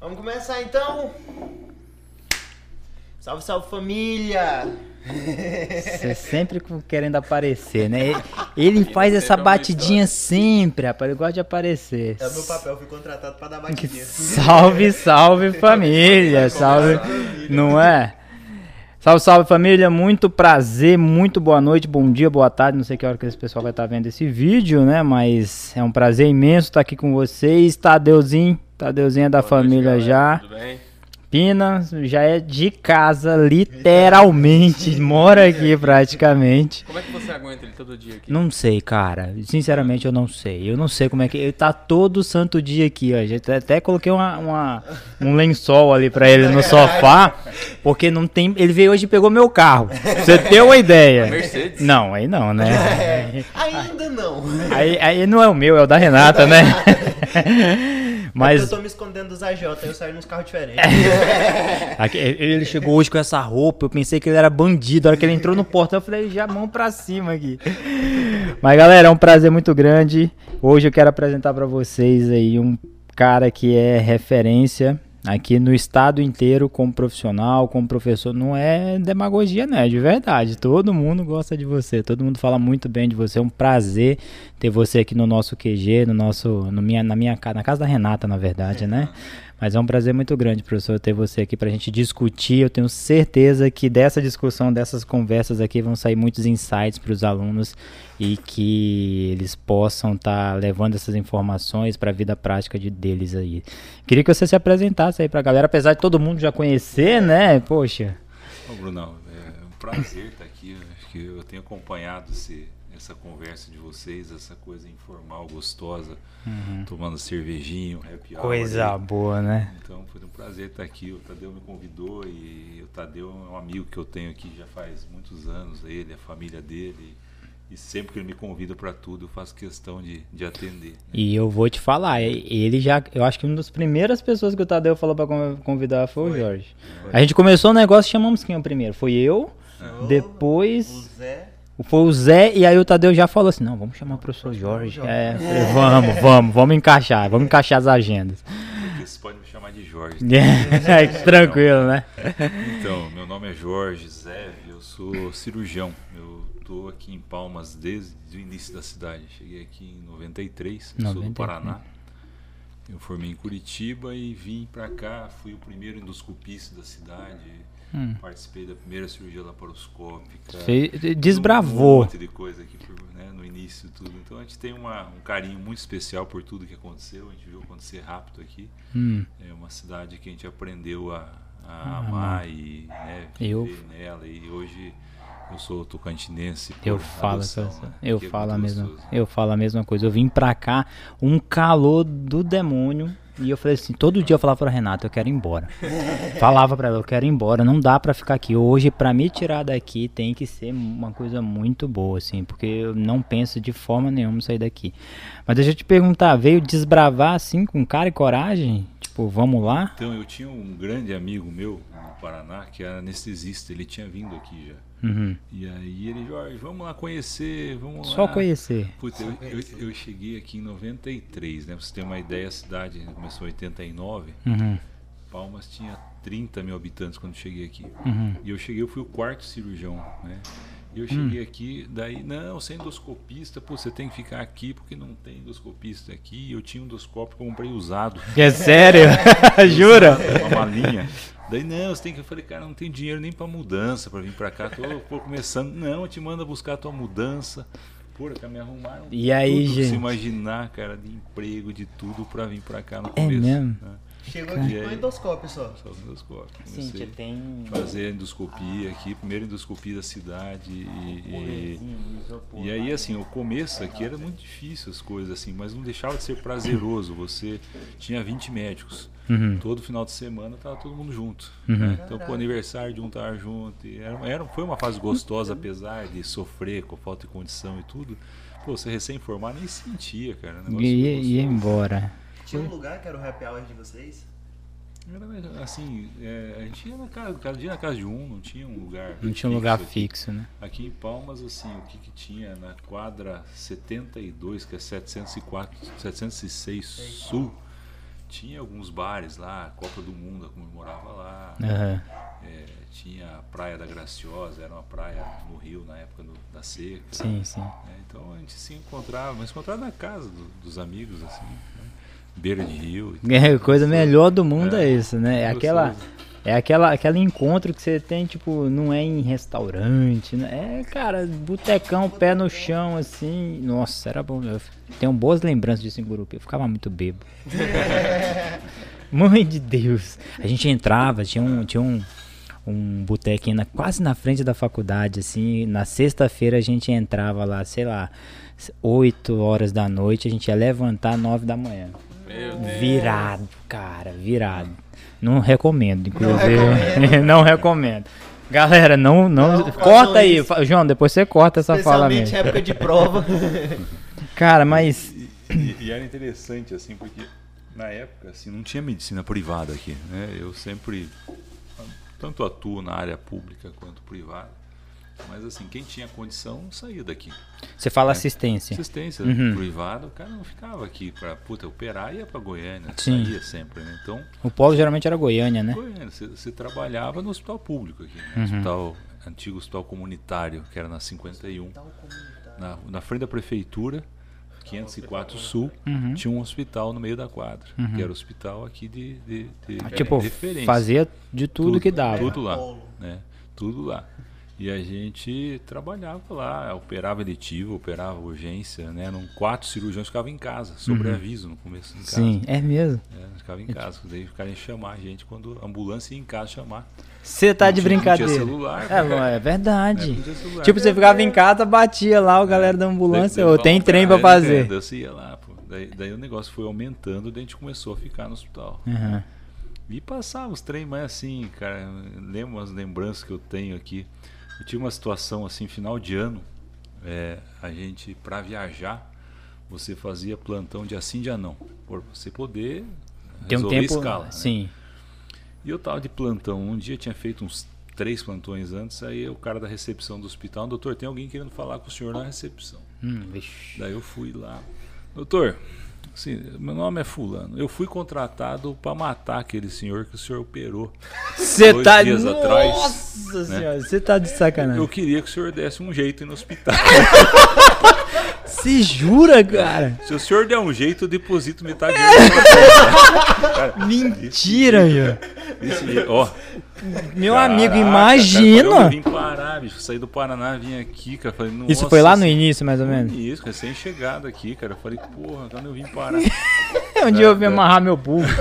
Vamos começar então. Salve, salve família! Você sempre querendo aparecer, né? Ele faz essa batidinha sempre, rapaz. Ele gosta de aparecer. É o meu papel, fui contratado pra dar batidinha. Salve, salve família! Salve, não é? Salve, salve família, muito prazer, muito boa noite, bom dia, boa tarde, não sei que hora que esse pessoal vai estar vendo esse vídeo, né? Mas é um prazer imenso estar aqui com vocês. Tadeuzinho, Tadeuzinho é da boa família noite, já. Tudo bem? Pina já é de casa, literalmente. mora aqui praticamente. Como é que você aguenta ele todo dia aqui? Não sei, cara. Sinceramente, eu não sei. Eu não sei como é que. Ele tá todo santo dia aqui, ó. Até, até coloquei uma, uma, um lençol ali pra ele no sofá. Porque não tem. Ele veio hoje e pegou meu carro. Pra você ter uma ideia. Mercedes? Não, aí não, né? É, ainda não. Aí, aí não é o meu, é o da Renata, né? Mas... É eu tô me escondendo dos AJ, eu saio nos carros diferentes. ele chegou hoje com essa roupa, eu pensei que ele era bandido. A hora que ele entrou no portão, eu falei, já mão pra cima aqui. Mas galera, é um prazer muito grande. Hoje eu quero apresentar para vocês aí um cara que é referência aqui no estado inteiro como profissional, como professor, não é demagogia, né? De verdade. Todo mundo gosta de você, todo mundo fala muito bem de você. É um prazer ter você aqui no nosso QG, no nosso, no minha, na minha na casa da Renata, na verdade, né? Mas é um prazer muito grande, professor, ter você aqui para a gente discutir. Eu tenho certeza que dessa discussão, dessas conversas aqui, vão sair muitos insights para os alunos e que eles possam estar tá levando essas informações para a vida prática de, deles aí. Queria que você se apresentasse aí para a galera, apesar de todo mundo já conhecer, né? Poxa. Ô, Brunão, é um prazer estar aqui. Acho que eu tenho acompanhado esse essa conversa de vocês, essa coisa informal, gostosa, uhum. tomando cervejinho, happy hour. Coisa aí. boa, né? Então foi um prazer estar aqui. O Tadeu me convidou e o Tadeu é um amigo que eu tenho aqui já faz muitos anos, ele, a família dele. E sempre que ele me convida para tudo, eu faço questão de, de atender. Né? E eu vou te falar, ele já. Eu acho que uma das primeiras pessoas que o Tadeu falou para convidar foi, foi, o Jorge. Foi. A gente começou o negócio chamamos quem primeiro? Foi eu, depois. O Zé. Foi o Zé e aí o Tadeu já falou assim, não, vamos chamar o professor Jorge. É, falei, vamos, vamos, vamos encaixar, vamos encaixar as agendas. Vocês podem me chamar de Jorge. é, tranquilo, né? Então, meu nome é Jorge Zé, eu sou cirurgião. Eu estou aqui em Palmas desde o início da cidade. Cheguei aqui em 93, 93. sou do Paraná. Eu formei em Curitiba e vim para cá, fui o primeiro endoscopista da cidade Hum. Participei da primeira cirurgia laparoscópica. Fe... Desbravou. Um monte de coisa aqui né, no início tudo. Então a gente tem uma, um carinho muito especial por tudo que aconteceu. A gente viu acontecer rápido aqui. Hum. É uma cidade que a gente aprendeu a, a ah, amar e né, viver eu... nela. E hoje eu sou tocantinense. Eu falo, adoção, né? eu é falo a mesma, eu falo a mesma coisa. Eu vim pra cá um calor do demônio e eu falei assim, todo dia eu falava pra Renata, eu quero ir embora. falava pra ela, eu quero ir embora, não dá pra ficar aqui. Hoje, pra me tirar daqui, tem que ser uma coisa muito boa, assim, porque eu não penso de forma nenhuma sair daqui. Mas deixa eu te perguntar, veio desbravar assim, com cara e coragem? Tipo, vamos lá? Então, eu tinha um grande amigo meu no Paraná, que era anestesista, ele tinha vindo aqui já. Uhum. E aí ele, Jorge, vamos lá conhecer, vamos Só lá. conhecer. Puta, eu, eu, eu, cheguei aqui em 93, né? Pra você ter uma ideia, a cidade começou em 89. Uhum. Palmas tinha 30 mil habitantes quando cheguei aqui. Uhum. E eu cheguei, eu fui o quarto cirurgião, né? E eu cheguei hum. aqui, daí, não, você é endoscopista, pô, você tem que ficar aqui porque não tem endoscopista aqui. Eu tinha um endoscópio que eu comprei usado. É sério? Jura? Uma malinha. Daí, não, você tem que. Eu falei, cara, não tem dinheiro nem pra mudança pra vir pra cá. Tô, tô começando. Não, eu te manda buscar a tua mudança. Porra, que me arrumaram. E aí, tudo, gente? Se imaginar, cara, de emprego, de tudo pra vir pra cá no é começo. É mesmo? Né? Chegou aqui com endoscópio só. Só endoscópio. Sim, tem. Fazer endoscopia aqui, primeira endoscopia da cidade. E, e, e aí, assim, o começo aqui era muito difícil as coisas, assim, mas não deixava de ser prazeroso. Você tinha 20 médicos. Uhum. Todo final de semana tava todo mundo junto. Uhum. Né? Então, o aniversário de um tava junto. E era, era, foi uma fase gostosa, apesar de sofrer com falta de condição e tudo. Pô, você recém-formado nem sentia, cara. E ia embora. Tinha um lugar que era o happy hour de vocês? Era assim, é, a gente ia na casa, cada dia na casa de um, não tinha um lugar. Não tinha um lugar aqui. fixo, né? Aqui em Palmas, assim, o que, que tinha na quadra 72, que é 704, 706 Sul, tinha alguns bares lá, Copa do Mundo eu comemorava lá. Uhum. É, tinha a Praia da Graciosa, era uma praia no Rio na época do, da seca. Sim, sim. É, então a gente se encontrava, mas encontrava na casa do, dos amigos, assim, né? Beira de rio. É, coisa melhor do mundo é, é isso, né? É aquela é aquela, aquele encontro que você tem, tipo, não é em restaurante, né? É, cara, botecão, pé no chão, assim. Nossa, era bom. Eu tenho boas lembranças disso em Gurupi. Eu ficava muito bebo. Mãe de Deus. A gente entrava, tinha um, tinha um, um botequinho na, quase na frente da faculdade, assim. Na sexta-feira a gente entrava lá, sei lá, 8 horas da noite, a gente ia levantar 9 da manhã. Virado, cara, virado. Não recomendo, inclusive. Não recomendo. não recomendo. Galera, não, não, não corta aí, isso. João, depois você corta essa fala mesmo. época de prova. Cara, mas e, e, e, era interessante assim, porque na época assim não tinha medicina privada aqui, né? Eu sempre tanto atuo na área pública quanto privada. Mas assim, quem tinha condição saía daqui. Você fala é. assistência. Assistência uhum. privada, o cara não ficava aqui para puta, operar ia para Goiânia, Sim. saía sempre, né? Então, o polo geralmente era Goiânia, né? Goiânia, você, você trabalhava no hospital público aqui, né? uhum. hospital antigo hospital comunitário, que era na 51. Na, na frente da prefeitura, 504 Sul, uhum. tinha um hospital no meio da quadra, uhum. que era o hospital aqui de, de, de tipo, referência. fazia de tudo, tudo que dava. Tudo lá, né? Tudo lá. E a gente trabalhava lá, operava eletivo, operava urgência, né? Eram quatro cirurgiões que ficavam em casa, sobre uhum. aviso no começo em casa. Sim, é mesmo. É, ficavam em casa, daí ficaram chamar a gente quando a ambulância ia em casa chamar. Você tá de brincadeira. Não tinha celular, é, é verdade. É, tipo, você ficava em casa, batia lá o galera da ambulância, ou tem trem pra fazer. Entendo, você ia lá, pô. Daí, daí, o negócio foi aumentando, daí a gente começou a ficar no hospital. Uhum. E passava os trem mais assim, cara. Lembro umas lembranças que eu tenho aqui. Eu tive uma situação assim, final de ano, é, a gente, para viajar, você fazia plantão de assim de não, por você poder Tem um tempo, escala. Né? Sim. E eu tava de plantão, um dia tinha feito uns três plantões antes, aí o cara da recepção do hospital, doutor, tem alguém querendo falar com o senhor na recepção. Hum, Daí eu fui lá, doutor, Assim, meu nome é Fulano. Eu fui contratado para matar aquele senhor que o senhor operou. Você tá dias Nossa atrás. Nossa né? senhora, você tá de sacanagem. Eu queria que o senhor desse um jeito no hospital. Se jura, cara? Se o senhor der um jeito, eu deposito metade do Mentira, meu. Ó. Meu Caraca, amigo, imagina. Cara, eu vim parar, bicho. Saí do Paraná, vim aqui, cara. Falei, Isso foi lá no início, mais ou menos? Isso, recém-chegado aqui, cara. Eu falei, porra, quando eu vim parar. Onde eu vim amarrar meu burro.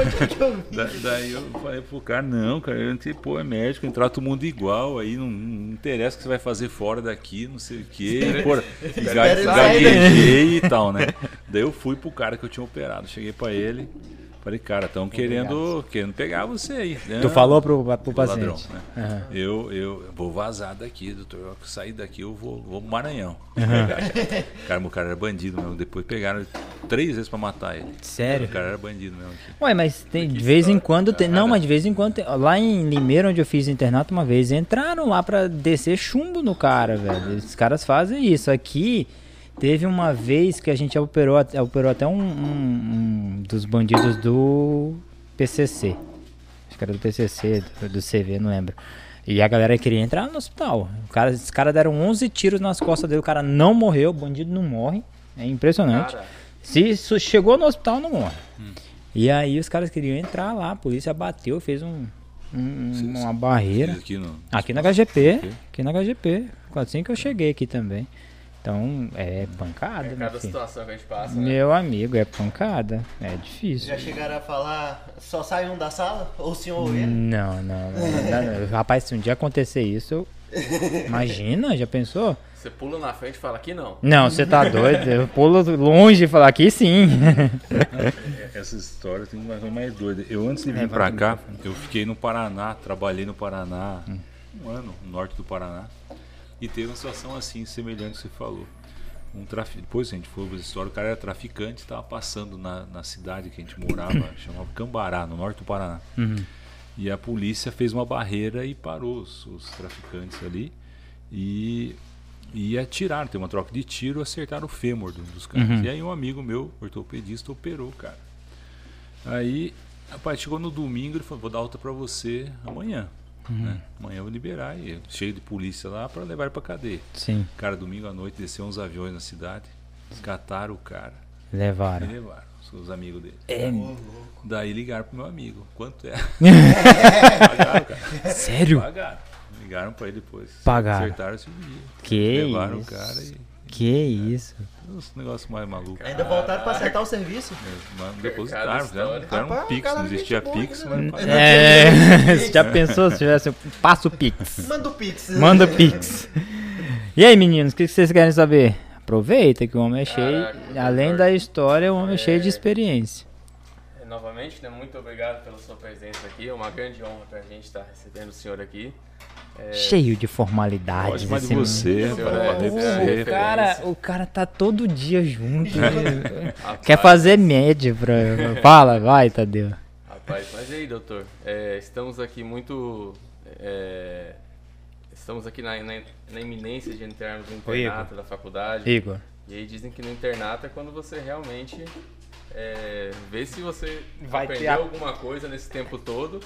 Da, daí eu falei pro cara, não, cara, eu não pô, é médico, entrar todo mundo igual, aí não, não, interessa o que você vai fazer fora daqui, não sei o quê. Porra, gaguejei e tal, né? Daí eu fui pro cara que eu tinha operado, cheguei pra ele. Falei, cara, estão querendo, querendo pegar você aí. Né? Tu falou pro, pro paciente. Ladrão, né? uhum. eu, eu vou vazar daqui, doutor. Eu sair daqui, eu vou, vou pro Maranhão. Uhum. Cara, o cara era bandido mesmo. Depois pegaram três vezes pra matar ele. Sério? O cara era bandido mesmo. Aqui. Ué, mas tem, de vez em quando tem. Não, mas de vez em quando tem, Lá em Limeira, onde eu fiz internato uma vez, entraram lá pra descer chumbo no cara, velho. Os caras fazem isso. Aqui. Teve uma vez que a gente operou, operou até um, um, um dos bandidos do PCC. Acho que era do PCC, do, do, CV, não lembro. E a galera queria entrar no hospital. O cara, os caras deram 11 tiros nas costas dele. O cara não morreu, o bandido não morre. É impressionante. Cara. Se chegou no hospital, não morre. Hum. E aí os caras queriam entrar lá, a polícia bateu, fez um, um, uma barreira. Aqui, no... aqui na HGP. Aqui na HGP. Assim que eu cheguei aqui também. Então é pancada. É cada situação que a gente passa. Né? Meu amigo, é pancada. É difícil. Já chegaram a falar, só sai um da sala? Ou o senhor ou ele? Não, não. não, não. Rapaz, se um dia acontecer isso, imagina, já pensou? Você pula na frente e fala aqui não. Não, você tá doido. Eu pulo longe e falo aqui sim. Essa história tem uma mais doida. Eu antes de vir é, pra cá, eu fiquei no Paraná, trabalhei no Paraná hum. um ano, no norte do Paraná. E teve uma situação assim, semelhante que você falou. Um. Depois a gente foi para história, o cara era traficante, estava passando na, na cidade que a gente morava, chamava Cambará, no norte do Paraná. Uhum. E a polícia fez uma barreira e parou os, os traficantes ali. E, e atiraram, tem uma troca de tiro, acertaram o fêmur dos caras. Uhum. E aí um amigo meu, ortopedista, operou cara. Aí, rapaz, chegou no domingo, ele falou, vou dar alta pra você amanhã. Uhum. Né? Amanhã eu vou liberar ele, cheio de polícia lá pra levar ele pra cadeia. Sim, Cara, domingo à noite desceu uns aviões na cidade, cataram o cara e levaram. levaram os, os amigos dele. É, Daí ligaram pro meu amigo. Quanto é? Pagaram, cara. sério? Pagaram. Ligaram pra ele depois. Pagaram. Acertaram esse dia. Que Levaram isso? o cara e. Que isso? Uns negócios mais malucos. Ainda voltaram pra acertar o serviço. Mas depositaram, fizeram, fizeram um Rapaz, Pix, não existia Pix, né? mas É. pagaram. É, você já pensou se tivesse. Passa o Pix. Manda o Pix. Manda o Pix. E aí, meninos, o que vocês querem saber? Aproveita que o homem é cheio. Caraca, Além da história, o homem é cheio de É. experiência. É, Novamente, né, muito obrigado pela sua presença aqui. É uma grande honra pra gente estar recebendo o senhor aqui. É, Cheio de formalidades. Pode mais de você, é, é. O cara, o cara tá todo dia junto. né? Quer fazer média pra. Fala, vai, Tadeu. Rapaz, mas e aí, doutor? É, estamos aqui muito. é, estamos aqui na, na, na iminência de entrarmos no Oi, internato da faculdade. Igor. E aí dizem que no internato é quando você realmente é, vê se você Vai ter aprendeu a- alguma coisa nesse tempo todo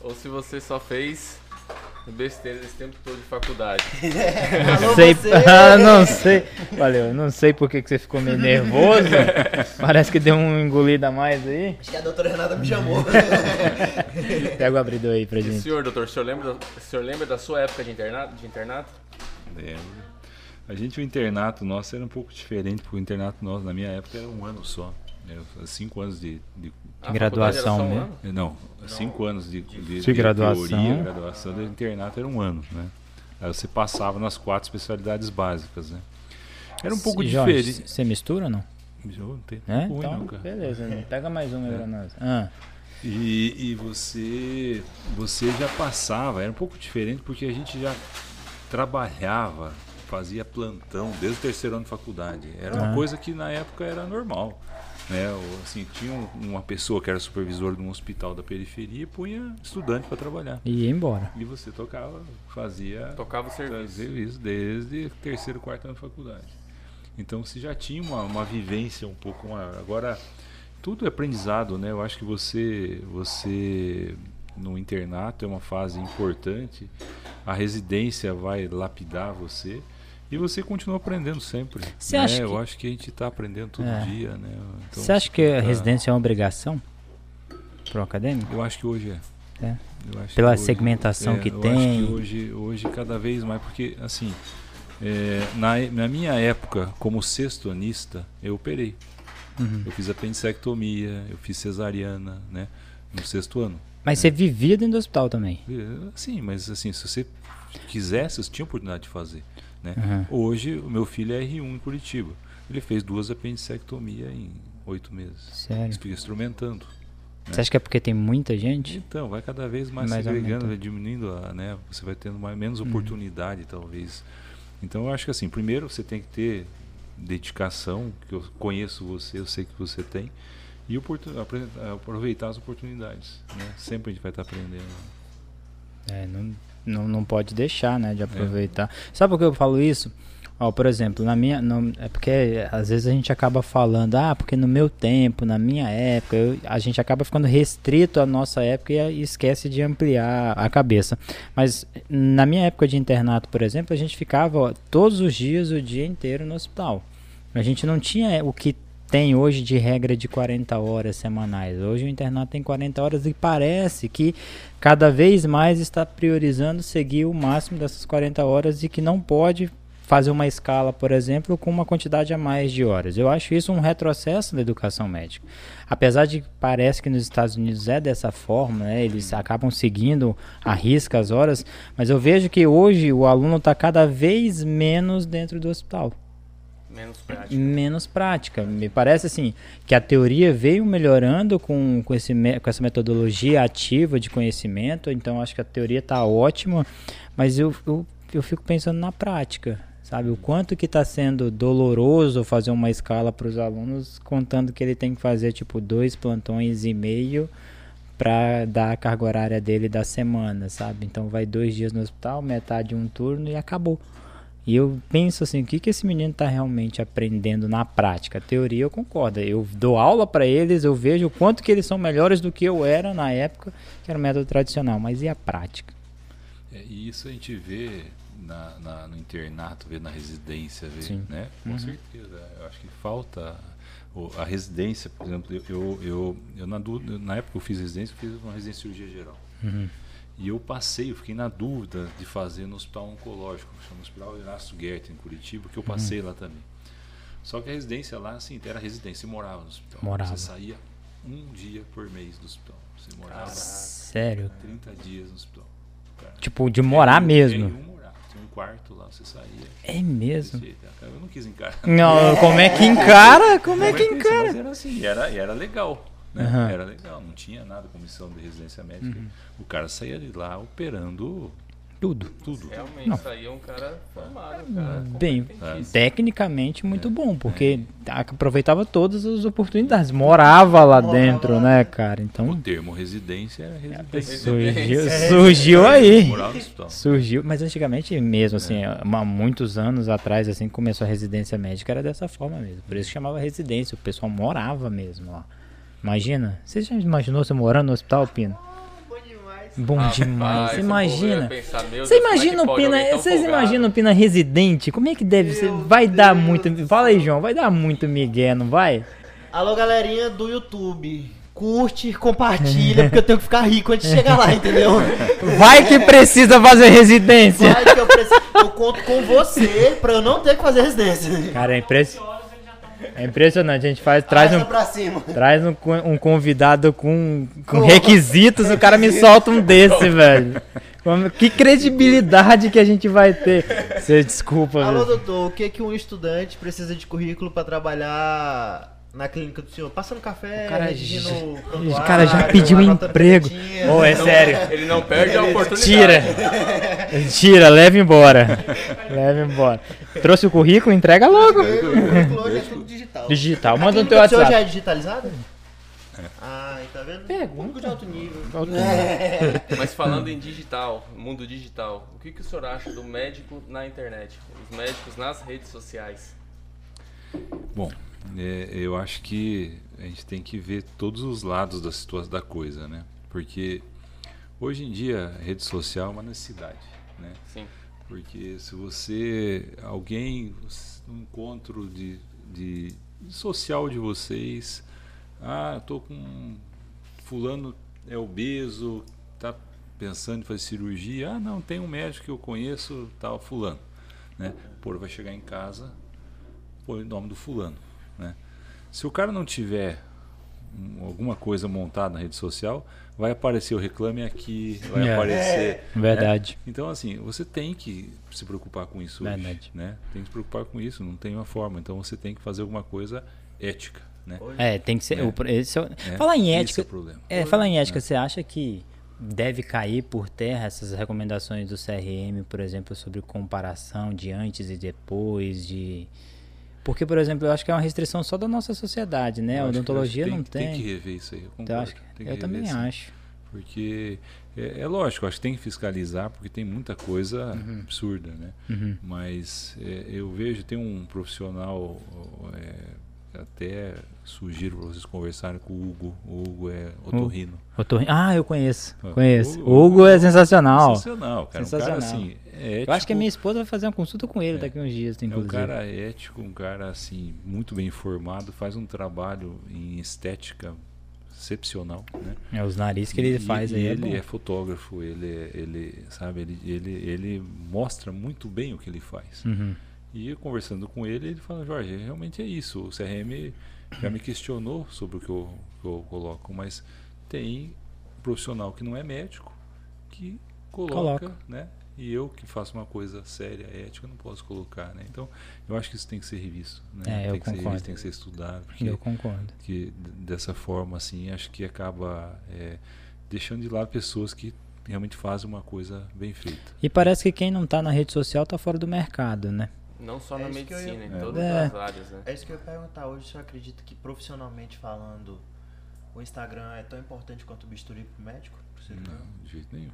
ou se você só fez besteira esse tempo todo de faculdade. Alô, sei, você. ah, não sei. Valeu, não sei por que, que você ficou meio nervoso. Parece que deu um engolida a mais aí. Acho que a doutora Renata me chamou. Pega o abridor aí pra E gente. senhor, doutor, o senhor lembra, da- o senhor lembra da sua época de internato? De internato? Lembro. A gente, o internato nosso era um pouco diferente, porque o internato nosso, na minha época, era um ano só. Era cinco anos de. de- A Graduação, né? um não, cinco anos de, de, De graduação. teoria, graduação do internato era um ano, né? Aí você passava nas quatro especialidades básicas, né? Era um pouco Jorge, diferente. Você mistura ou não? Eu não tenho É? ruim, Então, não, cara. beleza. né? Pega mais um aí pra nós. Ah, E, e você, você já passava, era um pouco diferente porque a gente já trabalhava, fazia plantão desde o terceiro ano de faculdade. Era uma Ah. coisa que na época era normal. Né? Ou, Assim, tinha um- uma pessoa que era supervisor de um hospital da periferia e punha estudante para trabalhar. e ia embora. E você tocava, fazia Tocava o serviço. isso desde o terceiro, quarto ano de faculdade. Então você já tinha uma, uma vivência um pouco maior. Agora, tudo é aprendizado, né? Eu acho que você, você no internato é uma fase importante. A residência vai lapidar você. E você continua aprendendo sempre. Você né? acha Eu que- acho que a gente está aprendendo todo É. dia, né? Então, Você acha que a tá- residência é uma obrigação pro acadêmico? Eu acho que hoje é. É. Eu Pela que hoje- segmentação é, que eu tem. Acho que hoje, hoje cada vez mais, porque assim, é, na, na minha época, como sextonista, eu operei. Uhum. Eu fiz apendicectomia, eu fiz cesariana, né? No sexto ano. Mas você vivia dentro do hospital também. Sim, mas assim, se você quisesse, você tinha oportunidade de fazer. Né? Uhum. Hoje, o meu filho é R1 em Curitiba. Ele fez duas apendicectomias em oito meses. Sério. Fica instrumentando. Você acha que é porque tem muita gente? Então, vai cada vez mais Mais segregando, vai diminuindo, a, né? Você vai tendo mais, menos Uhum. oportunidade, talvez. Então, eu acho que assim, primeiro você tem que ter dedicação, que eu conheço você, eu sei que você tem, e aproveitar as oportunidades, né? Sempre a gente vai estar aprendendo. É, não, não, não pode deixar, né, de aproveitar. Sabe por que eu falo isso? Ó, por exemplo, na minha. Não, é porque às vezes a gente acaba falando, ah, porque no meu tempo, na minha época, eu- a gente acaba ficando restrito à nossa época e, e esquece de ampliar a cabeça. Mas na minha época de internato, por exemplo, a gente ficava ó, todos os dias, o dia inteiro no hospital. A gente não tinha o que tem hoje de regra de 40 horas semanais. Hoje o internato tem 40 horas e parece que cada vez mais está priorizando seguir o máximo dessas 40 horas e que não pode fazer uma escala, por exemplo, com uma quantidade a mais de horas. Eu acho isso um retrocesso da educação médica. Apesar de que parece que nos Estados Unidos é dessa forma, né, eles acabam seguindo a risca as horas, mas eu vejo que hoje o aluno está cada vez menos dentro do hospital Menos prático. menos prática. Me parece assim que a teoria veio melhorando com, com, esse, com essa metodologia ativa de conhecimento, então acho que a teoria está ótima, mas eu, eu, eu fico pensando na prática, sabe? O quanto que está sendo doloroso fazer uma escala para os alunos, contando que ele tem que fazer tipo dois plantões e meio para dar a carga horária dele da semana, sabe? Então vai dois dias no hospital, metade um turno e acabou. E eu penso assim, o que, que esse menino está realmente aprendendo na prática? A teoria eu concordo. Eu dou aula para eles, eu vejo o quanto que eles são melhores do que eu era na época, que era o método tradicional. Mas e a prática? É, e isso a gente vê na, na, no internato, vê na residência, vê, Sim. né? Com uhum. certeza. Eu acho que falta a residência, por exemplo, eu, eu, eu, na, na época que eu fiz residência, eu fiz uma residência de cirurgia geral. Uhum. E eu passei, eu fiquei na dúvida de fazer no hospital oncológico, chama Hospital Erasto Goethe, em Curitiba, que eu passei uhum. lá também. Só que a residência lá, assim, era residência, você morava no hospital. Morava. Você saía um dia por mês do hospital. Você morava Sério? 30 dias no hospital. Cara. Tipo, de morar mesmo? Nenhum morar. Tinha um quarto lá, você saía. É mesmo? Eu não quis encarar. Não, como é que encara? Como é que encara? Mas era assim, era, era legal. Né? Uhum. Era legal, não tinha nada, comissão de residência médica. Uhum. O cara saía de lá operando tudo. Tudo. Realmente, não. é um cara formado, um cara Bem, tecnicamente muito é. bom, porque é. aproveitava todas as oportunidades. Morava lá Morava dentro, lá. né, cara? Então. O termo residência era residência. Surgiu, surgiu aí. Surgiu, mas antigamente mesmo, assim, é. há muitos anos atrás, assim, começou a residência médica, era dessa forma mesmo. Por isso que chamava residência, o pessoal morava mesmo lá. Imagina, você já imaginou você morando no hospital, Pino? Bom ah, demais. Você imagina. Pensar, você é imagina o Pina. Vocês imaginam o Pina residente? Como é que deve ser? Vai Deus dar muito. Fala aí, João. Vai dar muito migué, não vai? Alô, galerinha do YouTube. Curte, compartilha, porque eu tenho que ficar rico antes de chegar lá, entendeu? Vai que precisa fazer residência. Vai que eu preciso. Eu conto com você pra eu não ter que fazer residência. Cara, é impressionante. É impressionante, a gente faz, traz um, traz um, um convidado com, com requisitos, o cara me solta um desse, velho. Que credibilidade que a gente vai ter. Você desculpa, Alô, velho. doutor, o que que um estudante precisa de currículo para trabalhar na clínica do senhor, passando café, o cara, redigindo O cara já pediu emprego. Ô, oh, é sério. Ele não perde a oportunidade. Tira. Tira, leva embora. leva embora. Trouxe o currículo, entrega logo. Hoje é tudo digital. Digital. Manda no teu WhatsApp. O já é digitalizado? Ah, tá vendo? Pergunta. de alto nível. É. Mas falando em digital, mundo digital, o que, que o senhor acha do médico na internet? Os médicos nas redes sociais? Bom, é, eu acho que a gente tem que ver todos os lados da situação da coisa, né? Porque hoje em dia a rede social é uma necessidade, né? Sim. Porque se você alguém um encontro de, de, social de vocês, ah, tô com fulano é obeso, tá pensando em fazer cirurgia, ah, não, tem um médico que eu conheço, tal fulano, né? Pô, vai chegar em casa, põe o nome do fulano? Se o cara não tiver alguma coisa montada na rede social, vai aparecer o reclame aqui, vai é. aparecer. É. Verdade. Né? Então, assim, você tem que se preocupar com isso Verdade. hoje. Né? Tem que se preocupar com isso, não tem uma forma. Então você tem que fazer alguma coisa ética. Né? É, tem que ser. É. O, esse é, é. Falar em ética. É, é falar em ética, você acha que deve cair por terra essas recomendações do CRM, por exemplo, sobre comparação de antes e depois, de porque, por exemplo, eu acho que é uma restrição só da nossa sociedade, né? a odontologia tem, não tem. Tem que rever isso aí. Eu, então, acho que, eu também sim. acho. Porque é, é, lógico, acho que tem que fiscalizar, porque tem muita coisa uhum. absurda, né? Uhum. Mas é, eu vejo, tem um profissional, é, até sugiro para vocês conversarem com o Hugo. O Hugo é otorrino. Otorrino. Ah, eu conheço. Conheço. O, Hugo, Hugo é sensacional. Sensacional, cara. Sensacional. Um cara assim, é ético, eu acho que a minha esposa vai fazer uma consulta com ele é, daqui uns dias, inclusive. É um cara ético, um cara assim, muito bem informado, faz um trabalho em estética excepcional, né? É os narizes que ele e, faz e aí. É ele é, é, fotógrafo, ele, ele sabe, ele, ele, ele mostra muito bem o que ele faz. Uhum. E eu, conversando com ele, ele fala, Jorge, realmente é isso. O CRM já me questionou sobre o que eu, que eu coloco, mas tem profissional que não é médico que coloca, coloca. né? E eu que faço uma coisa séria, ética, não posso colocar, né? Então, eu acho que isso tem que ser revisto, né? É, tem que concordo. ser revisto, tem que ser estudado. Porque, eu concordo. Que dessa forma, assim, acho que acaba é, deixando de lado pessoas que realmente fazem uma coisa bem feita. E parece que quem não está na rede social está fora do mercado, né? Não só é na medicina, ia... em todas é. as áreas, né? É isso que eu ia perguntar. Hoje, você acredita que profissionalmente falando, o Instagram é tão importante quanto o bisturi para o médico? Pro não, de jeito nenhum.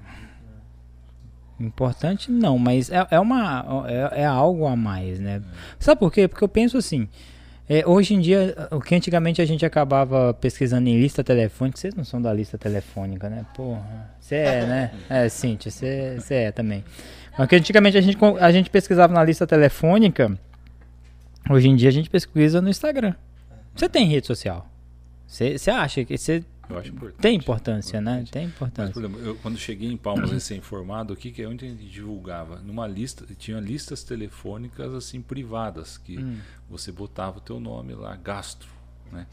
Importante não, mas é, é uma é, é, algo a mais, né? Sabe por quê? Porque eu penso assim, é, hoje em dia, o que antigamente a gente acabava pesquisando em lista telefônica, vocês não são da lista telefônica, né? Porra, você é, né? É, Cintia, você é também. Mas que antigamente a gente, a gente pesquisava na lista telefônica, hoje em dia a gente pesquisa no Instagram. Você tem rede social? Você acha que você eu acho importante. Tem importância, né? importante. né? Tem importância. Mas, por exemplo, eu, quando cheguei em Palmas recém-formado aqui, que é onde a gente divulgava, numa lista, tinha listas telefônicas assim privadas, que hum. você botava o teu nome lá, gastro, né?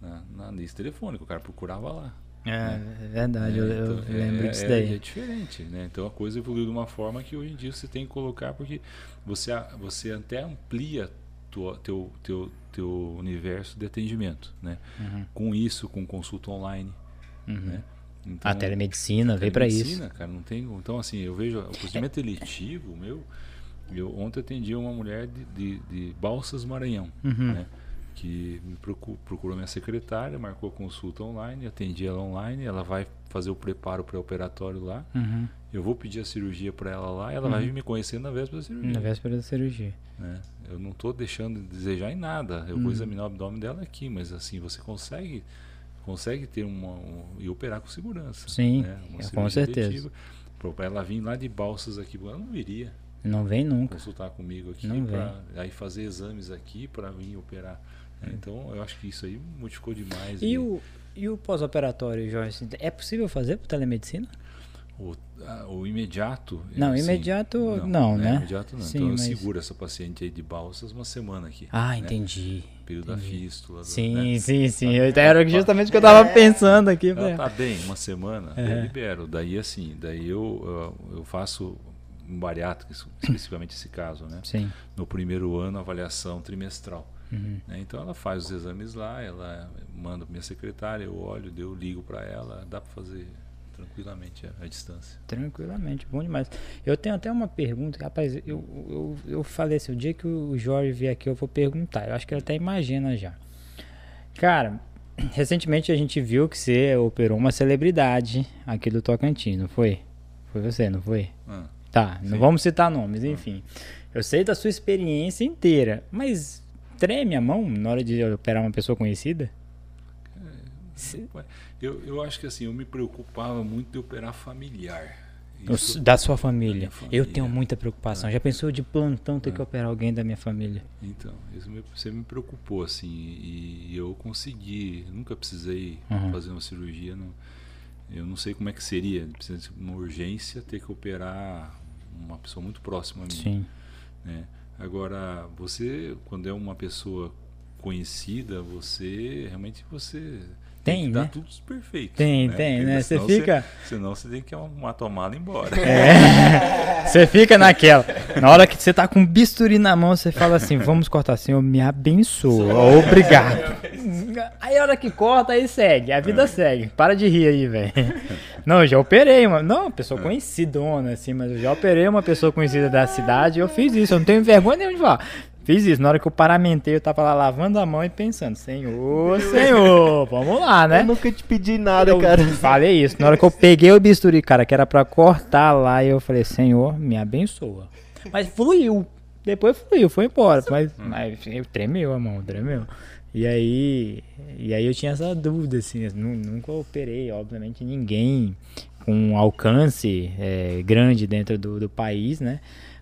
Na, na, lista telefônica, o cara procurava lá. É, né? é verdade, é, eu, então, lembro é, disso é, daí. É, diferente, né? Então a coisa evoluiu de uma forma que hoje em dia você tem que colocar, porque você, você até amplia tua, teu, teu, teu universo de atendimento, né? Uhum. Com isso, com consulta online, uhum. né? Então, a telemedicina veio para isso. cara, não tem. Então, assim, eu vejo o procedimento eletivo, meu. Eu ontem atendi uma mulher de, de, de Balsas Maranhão, uhum. né? Que me procurou, procurou minha secretária, marcou consulta online, atendi ela online, ela vai fazer o preparo pré-operatório lá. Uhum. Eu vou pedir a cirurgia para ela lá, ela vai uhum. vir me conhecer na véspera da cirurgia. Na véspera da cirurgia. Né? Eu não estou deixando de desejar em nada. Eu vou uhum. examinar o abdômen dela aqui, mas assim, você consegue consegue ter uma um, e operar com segurança. Sim, né? é, com certeza. Para ela vir lá de balsas aqui, ela não viria. Não vem nunca. Consultar comigo aqui, para aí fazer exames aqui para vir operar. Né? Então, eu acho que isso aí modificou demais. E, e... o, e o pós-operatório, Jorge? É possível fazer por telemedicina? O, o imediato. Não, assim, imediato não, não né? Imediato não. Sim, então mas... eu seguro essa paciente aí de balsas uma semana aqui. Ah, né? entendi. Período entendi. da fístula. Sim, né? sim, sim. Eu, era justamente o que eu estava é. pensando aqui. Ela tá bem, uma semana, é. eu libero. Daí assim, daí eu, eu faço um bariátrico, especificamente esse caso, né? Sim. No primeiro ano, avaliação trimestral. Uhum. Né? Então ela faz os exames lá, ela manda para minha secretária, eu olho, eu ligo para ela, dá para fazer tranquilamente a, a, distância. Tranquilamente, bom demais. Eu tenho até uma pergunta, rapaz, eu, eu, eu falei assim, o dia que o Jorge vier aqui eu vou perguntar, eu acho que ele até imagina já. Cara, recentemente a gente viu que você operou uma celebridade aqui do Tocantins, não foi? Foi você, não foi? Ah, tá, sim. não vamos citar nomes, ah. enfim. Ah. Eu sei da sua experiência inteira, mas treme a mão na hora de operar uma pessoa conhecida? Eu, eu acho que assim, eu me preocupava muito de operar familiar. Isso, da sua família. família. Eu tenho muita preocupação. É. Já pensou de plantão ter é. que operar alguém da minha família? Então, isso me, você me preocupou, assim, e, eu consegui. Nunca precisei uhum. fazer uma cirurgia. Não, eu não sei como é que seria, precisa uma urgência ter que operar uma pessoa muito próxima a mim. Sim. Né? Agora, você, quando é uma pessoa conhecida, você realmente você tem, tem né? tudo perfeito. Tem, né? tem, né? Você fica. Você, senão você tem que uma tomada embora. É. Você fica naquela. Na hora que você tá com um bisturi na mão, você fala assim: vamos cortar, Senhor, me abençoa. Obrigado. Aí a hora que corta, aí segue. A vida é. segue. Para de rir aí, velho. Não, eu já operei uma. Não, pessoa conhecidona, assim, mas eu já operei uma pessoa conhecida da cidade. Eu fiz isso. Eu não tenho vergonha nenhuma de falar. Fiz isso. Na hora que eu paramentei, eu tava lá lavando a mão e pensando, Senhor, Senhor, vamos lá, né? Eu nunca te pedi nada, eu cara. Falei isso. Na hora que eu peguei o bisturi, cara, que era pra cortar lá, eu falei, Senhor, me abençoa. Mas fluiu. Depois fluiu, foi embora. Mas, mas tremeu a mão, tremeu. E aí, e aí eu tinha essa dúvida, assim, nunca operei, obviamente, ninguém com alcance é, grande dentro do, do país, né?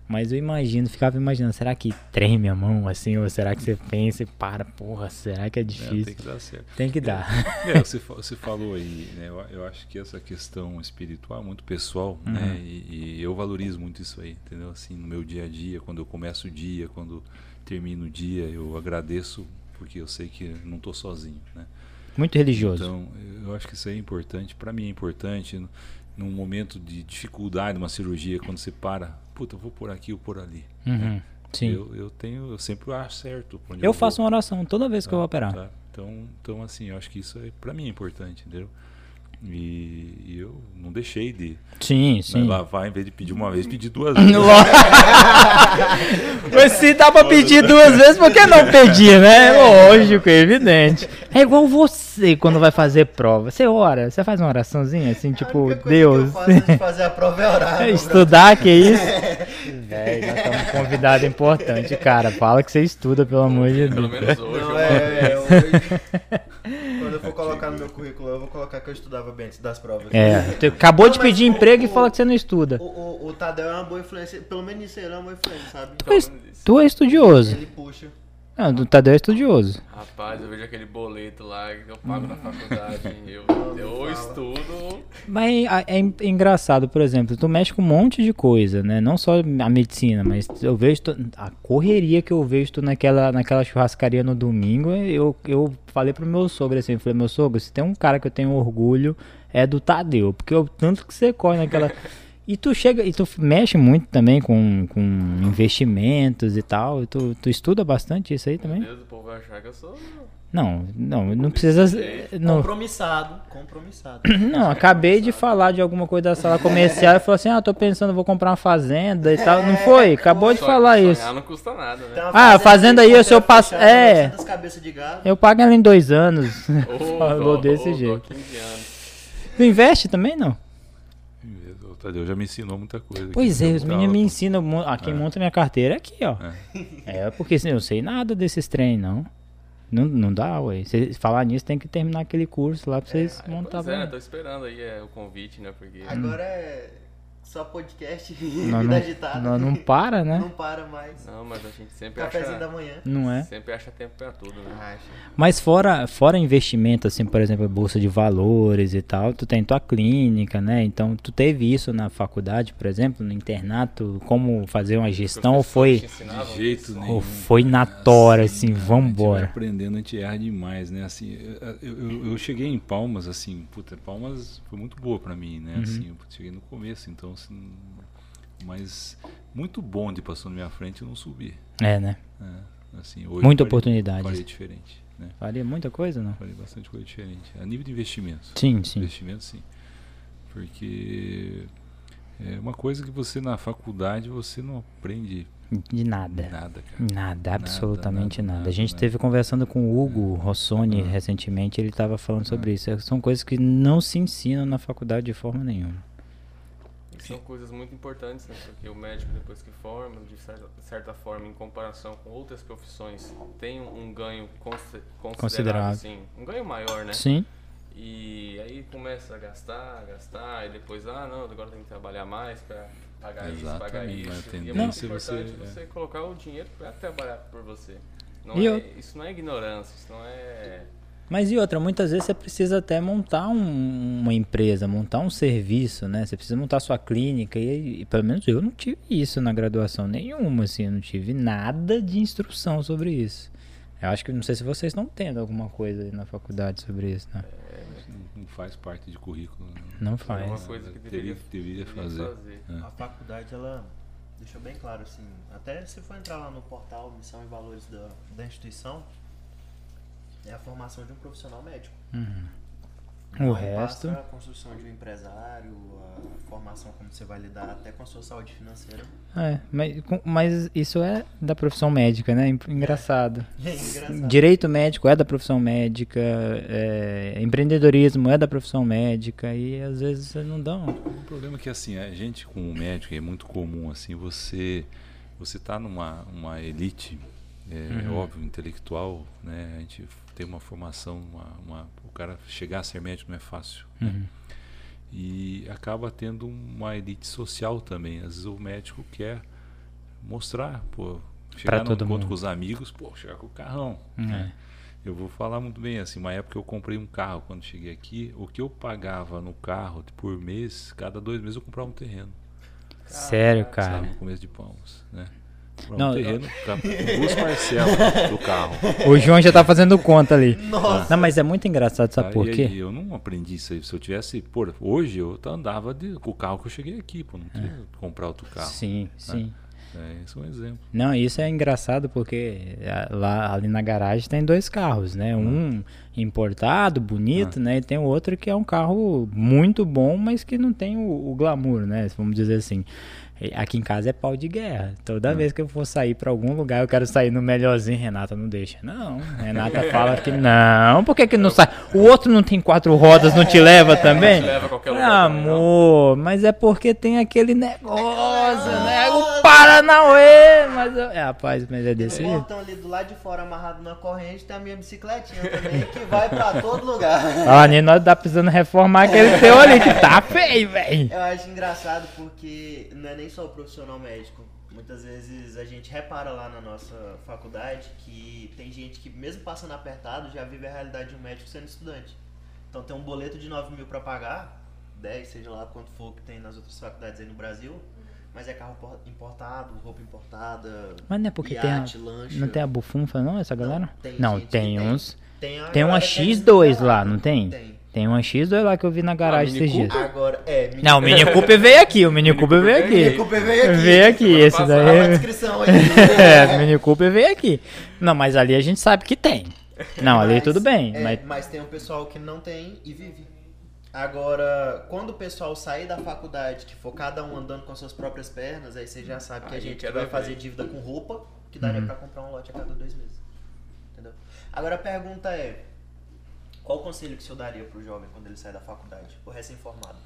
Mas eu imagino, ficava imaginando, será que treme a mão assim? Ou será que você pensa e para, porra, será que é difícil? É, tem que dar certo. Tem que dar. É, você, você falou aí, né? Eu, eu, acho que essa questão espiritual é muito pessoal, uhum. né? E, e, eu valorizo muito isso aí, entendeu? Assim, no meu dia a dia, quando eu começo o dia, quando termino o dia, eu agradeço porque eu sei que não estou sozinho, né? Muito religioso. Então, eu acho que isso é importante. Para mim é importante num momento de dificuldade, uma cirurgia, quando você para, puta, eu vou por aqui ou por ali. Uhum, né? Sim. Eu, eu tenho, eu sempre acerto. eu, eu faço uma oração toda vez que eu vou operar. Tá? Então, então, assim, eu acho que isso é, para mim é importante, entendeu? E, e eu não deixei de Sim, né, sim. lavar, em vez de pedir uma vez, pedir duas vezes. Mas se dá pra pedir duas vezes, por que não pedir, né? Lógico, é evidente. É igual você quando vai fazer prova. Você ora, você faz uma oraçãozinha assim, A tipo, Deus. Que eu faço antes de fazer a prova é orar. É, meu Estudar, que isso? Velho, nós estamos um convidado importante, cara. Fala que você estuda, pelo amor de Pelo Deus. menos hoje. Não, é, é, hoje, colocar no meu currículo, eu vou colocar que eu estudava bem antes das provas. É, tu acabou de Não, mas pedir o- emprego e o- fala que você não estuda. O, o, o Tadeu é uma boa influência, pelo menos isso aí ele é uma boa influência, sabe? Tu é, tu é estudioso. Ele puxa. Não, o Tadeu é estudioso. Rapaz, eu vejo aquele boleto lá que eu pago na faculdade. Eu, eu estudo. Mas é, é en- engraçado, por exemplo, tu mexe com um monte de coisa, né? Não só a medicina, mas eu vejo tu- a correria que eu vejo tu naquela, naquela churrascaria no domingo. Eu, eu falei pro meu sogro assim, eu falei, meu sogro, se tem um cara que eu tenho orgulho, é do Tadeu, porque o tanto que você corre naquela. E tu chega, e tu mexe muito também com, com investimentos e tal. e Tu, tu estuda bastante isso aí também? Meu Deus, o povo vai achar que eu sou. Não, não, não precisa. Não, Compromissado. Compromissado. não, acabei de falar de alguma coisa da sala comercial e falou assim: ah, tô pensando, vou comprar uma fazenda e tal. Não foi? Acabou de falar sonhar isso. não custa nada, né? Uma Ah, a fazenda aí, seu porteira passo- é. 900 cabeças de gado. Eu pago ela em dois anos. Ô, Falou dó, desse ô, jeito. dó, 15 anos. Tu investe também, não? Tadeu já me ensinou muita coisa. Pois é, os meninos me ensinam. mu- Ah, quem monta minha carteira é aqui, ó. É, porque assim, eu não sei nada desses trem, não. Não, não dá, ué. Se falar nisso, tem que terminar aquele curso lá pra vocês Ah, montar. pois é, tô esperando aí é, o convite, né? Porque. Agora é só podcast Nós vida não, agitada. nós não para, né? Não para mais. Não, mas a gente sempre Cafézinho da acha. manhã. Não é? Sempre acha tempo pra tudo, né? Acha. Mas fora, fora investimento, assim, por exemplo, bolsa de valores e tal, tu tem tua clínica, né? Então, tu teve isso na faculdade, por exemplo, no internato, como fazer uma gestão, ou foi, De jeito isso. nenhum. ou foi na tora, assim, A gente vai vambora. aprendendo, a gente erra demais, né? Assim, eu, eu, eu cheguei em Palmas, assim, puta, Palmas foi muito boa pra mim, Uhum. né? Assim, eu cheguei no começo, então, assim, mas muito bom de passou na minha frente eu não subi. É, né? né? Assim, hoje Muita faria- oportunidade. Faria diferente, né? Faria muita coisa, não? Faria bastante coisa diferente. A nível de investimentos. Sim, sim. Investimento, sim. Porque é uma coisa que você na faculdade você não aprende De nada. nada, cara. Nada, absolutamente nada, nada. nada, A gente nada. teve conversando com o Hugo Rossoni Ah. recentemente, ele estava falando sobre isso. São coisas que não se ensinam na faculdade de forma nenhuma. São coisas muito importantes, né? Porque o médico, depois que forma, de certa, de certa forma, em comparação com outras profissões, tem um, ganho considerável, Considerável. assim, um ganho maior, né? Sim. E aí começa a gastar, gastar, e depois, ah, não, agora tem que trabalhar mais para pagar isso, pagar Exatamente, isso. mas a E é muito é importante você- você, colocar o dinheiro para trabalhar por você. Não E é- eu- Isso não é ignorância, isso não é... Mas e outra, muitas vezes você precisa até montar um- uma empresa, montar um serviço, né? Você precisa montar sua clínica e, e pelo menos eu não tive isso na graduação nenhuma, assim, eu não tive nada de instrução sobre isso. Eu acho que não sei se vocês estão tendo alguma coisa aí na faculdade sobre isso, né? Não, não faz parte de currículo. né? Não É uma faz. coisa que Deveria- deveria, deveria fazer. É. A faculdade, ela deixou bem claro, assim, até se for entrar lá no portal Missão e Valores da, da instituição, é a formação de um profissional médico. O Não resto. passa a construção de um empresário, a formação como você vai lidar até com a sua saúde financeira. É, mas, mas isso é da profissão médica, né? Engraçado. É engraçado. Direito médico é da profissão médica, é, empreendedorismo é da profissão médica e às vezes vocês não dão. O problema é que assim, a gente como médico é muito comum assim, você você tá numa uma elite, é, Uhum. óbvio, intelectual, né? A gente tem uma formação, uma, uma- o cara chegar a ser médico não é fácil. né? Uhum. E acaba tendo uma elite social também. Às vezes o médico quer mostrar, pô, chegar no encontro mundo. com os amigos, pô, chegar com o carrão. É. né? Eu vou falar muito bem assim, uma época eu comprei um carro quando cheguei aqui, o que eu pagava no carro por mês, cada dois meses eu comprava um terreno, Sério, sabe, cara. no começo de Palmas, né? Não, terreno, pra- duas parcelas do carro. O João já tá fazendo conta ali. Nossa! Não, mas é muito engraçado, sabe tá? por quê? eu não aprendi isso aí. Se eu tivesse, pô, hoje eu andava de, com o carro que eu cheguei aqui, pô, não queria comprar outro carro. Sim, sim. É, esse é um exemplo. Não, isso é engraçado porque ah, lá ali na garagem tem dois carros, né? Um importado, bonito, ah. né? E tem o outro que é um carro muito bom, mas que não tem o, o glamour, né? Vamos dizer assim. Aqui em casa é pau de guerra. Toda vez que eu for sair para algum lugar, eu quero sair no melhorzinho. Renata não deixa. Não. Renata fala que não. Por que, que não sai? O outro não tem quatro rodas, não te leva também? Te leva qualquer lugar. Amor, mas é porque tem aquele negócio, né? O Paranauê. Mas eu... é, rapaz, mas é desse jeito. Estão ali do lado de fora amarrado na corrente, tem a minha bicicletinha também, que vai pra todo lugar. Ó, Nino, nós tá precisando reformar aquele teu ali, que tá feio, velho. Eu acho engraçado porque não é nem só o profissional médico. Muitas vezes a gente repara lá na nossa faculdade que tem gente que, mesmo passando apertado, já vive a realidade de um médico sendo estudante. Então tem um boleto de 9 mil para pagar, 10, seja lá quanto for que tem nas outras faculdades aí no Brasil, mas é carro importado, roupa importada, mas não é porque iate, tem a, lancha. Não tem a bufunfa não, essa galera? Não, tem, não, tem uns... Tem, tem, tem uma X2 lá, não tem? Tem. Tem uma X2 lá que eu vi na garagem ah, esses dias. Agora, é, Mini Não, o Mini Cooper veio aqui, o Mini Cooper veio aqui. Mini Cooper veio aqui. Veio aqui, esse daí. É descrição aí. é, o Mini Cooper veio aqui. Não, mas ali a gente sabe que tem. Não, ali tudo bem. É, mas... mas tem um pessoal que não tem e vive. Agora, quando o pessoal sair da faculdade, que for cada um andando com suas próprias pernas, aí você já sabe que a gente vai fazer dívida com roupa, que daria uhum. para comprar um lote a cada dois meses. Entendeu? Agora a pergunta é, qual o conselho que o senhor daria para o jovem quando ele sai da faculdade, o recém-formado,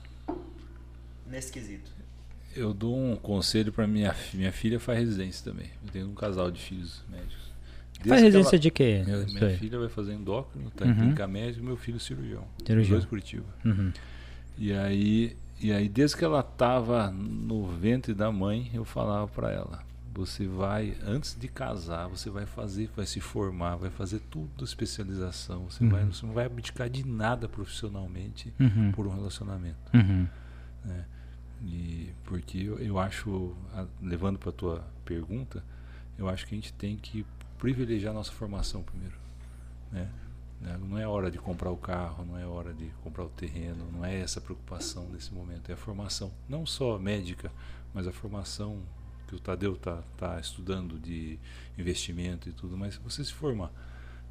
nesse quesito? Eu dou um conselho para minha minha filha faz residência também. Eu tenho um casal de filhos médicos. Desde faz residência ela, de quê? Minha, minha filha vai fazer endócrino, tá uhum. clínica médica, meu filho cirurgião. Cirurgião. Dois Curitiba. Uhum. E aí e aí desde que ela estava no ventre da mãe, eu falava para ela: você vai, antes de casar, você vai fazer, vai se formar, vai fazer tudo especialização. Você, uhum. vai, você não vai abdicar de nada profissionalmente uhum. por um relacionamento. Uhum. Né? E porque eu, eu acho, levando para a tua pergunta, eu acho que a gente tem que privilegiar a nossa formação primeiro. Né? né? Não é hora de comprar o carro, não é hora de comprar o terreno, não é essa preocupação nesse momento. É a formação, não só médica, mas a formação que o Tadeu está tá estudando de investimento e tudo, mas você se formar.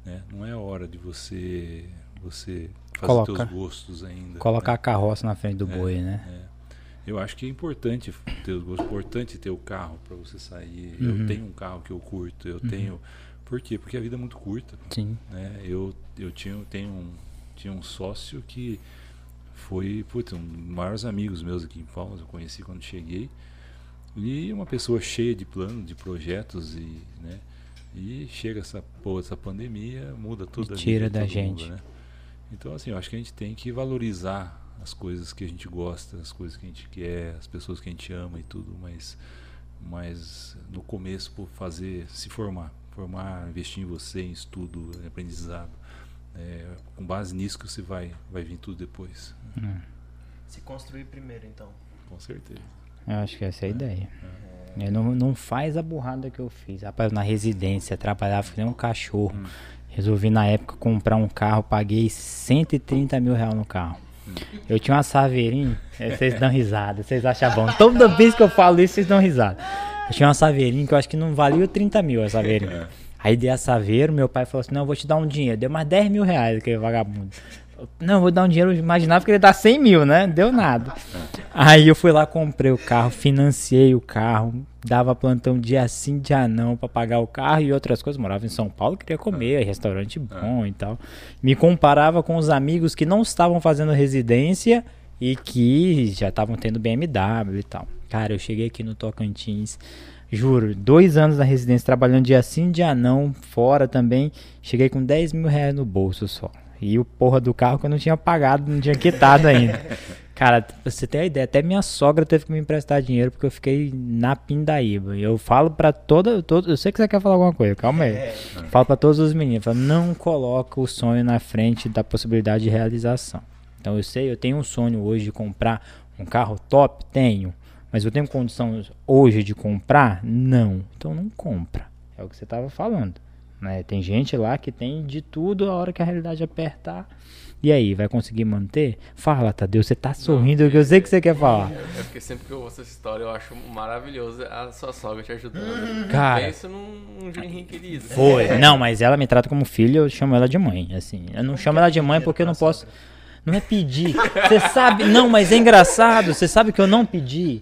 Né? Não é hora de você você fazer Coloca, seus gostos ainda. Colocar né? a carroça na frente do é, boi, né? É. Eu acho que é importante ter os gostos, importante ter o carro para você sair. Uhum. Eu tenho um carro que eu curto, eu uhum. tenho. Por quê? Porque a vida é muito curta. Sim. Né? Eu, eu tinha, tenho um, tinha um sócio que foi putz, um dos maiores amigos meus aqui em Palmas, eu conheci quando cheguei. E uma pessoa cheia de planos, de projetos e, né? E chega essa, pô, essa pandemia, muda tudo. Tira da gente. Mundo, né? Então, assim, eu acho que a gente tem que valorizar as coisas que a gente gosta, as coisas que a gente quer, as pessoas que a gente ama e tudo, mas, mas no começo, por fazer, se formar, formar, investir em você, em estudo, em aprendizado. É, com base nisso que você vai, vai vir tudo depois. Hum. Se construir primeiro, então. Com certeza. Eu acho que essa é a ideia. É. Não, não faz a burrada que eu fiz. Rapaz, na residência, trabalhava que nem um cachorro. Hum. Resolvi na época comprar um carro, paguei 130 mil reais no carro. Hum. Eu tinha uma saveirinha, é, vocês dão risada, vocês acham bom. Toda vez que eu falo isso, vocês dão risada. Eu tinha uma saveirinha que eu acho que não valia 30 mil a saveirinha. É. Aí dei a saveiro, meu pai falou assim: Não, eu vou te dar um dinheiro. Deu mais 10 mil reais aquele vagabundo. Não, vou dar um dinheiro, imaginava que ele ia dar 100 mil, né? Deu nada. Aí eu fui lá, comprei o carro, financiei o carro, dava plantão dia sim, dia não para pagar o carro e outras coisas. Morava em São Paulo, queria comer, restaurante bom e tal. Me comparava com os amigos que não estavam fazendo residência e que já estavam tendo BMW e tal. Cara, eu cheguei aqui no Tocantins, juro, dois anos na residência, trabalhando dia sim, dia não, fora também. Cheguei com 10 mil reais no bolso só. E o porra do carro que eu não tinha pagado, não tinha quitado ainda. Cara, você ter a ideia, até minha sogra teve que me emprestar dinheiro porque eu fiquei na pindaíba. Eu falo pra toda, todo, eu sei que você quer falar alguma coisa, calma aí. É. Falo pra todos os meninos, falo, não coloca o sonho na frente da possibilidade de realização. Então eu sei, eu tenho um sonho hoje de comprar um carro top, tenho. Mas eu tenho condição hoje de comprar? Não. Então não compra. É o que você estava falando. Né? Tem gente lá que tem de tudo a hora que a realidade apertar. E aí, vai conseguir manter? Fala, Tadeu, você tá sorrindo, que eu sei que você quer falar. É porque sempre que eu ouço essa história, eu acho maravilhoso a sua sogra te ajudando. Cara, Pensa num genrinho querido. Foi. Não, mas ela me trata como filha, eu chamo ela de mãe, assim. Eu não chamo ela de mãe porque eu não posso... Não é pedir. Você sabe... Não, mas é engraçado. Você sabe que eu não pedi?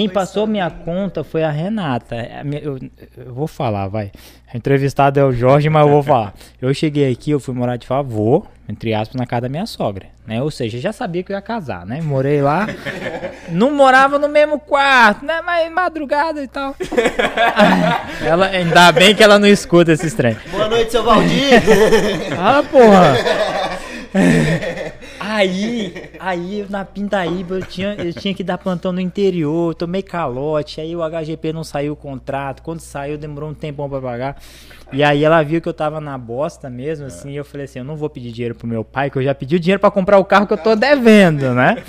Quem passou minha conta foi a Renata. É eu, eu, vou falar, vai. A entrevistada é o Jorge, mas eu vou falar. Eu cheguei aqui, eu fui morar de favor, entre aspas, na casa da minha sogra. Né? Ou seja, já sabia que eu ia casar, né? Morei lá. Não morava no mesmo quarto, né? Mas madrugada e tal. Ela, ainda bem que ela não escuta esse trem. Boa noite, seu Valdir. Fala, porra. Aí, aí na Pindaíba eu tinha, eu tinha que dar plantão no interior, tomei calote, aí o HGP não saiu o contrato, quando saiu demorou um tempão pra pagar. E aí ela viu que eu tava na bosta mesmo, assim, e eu falei assim, eu não vou pedir dinheiro pro meu pai, que eu já pedi o dinheiro para comprar o carro que eu tô devendo, né?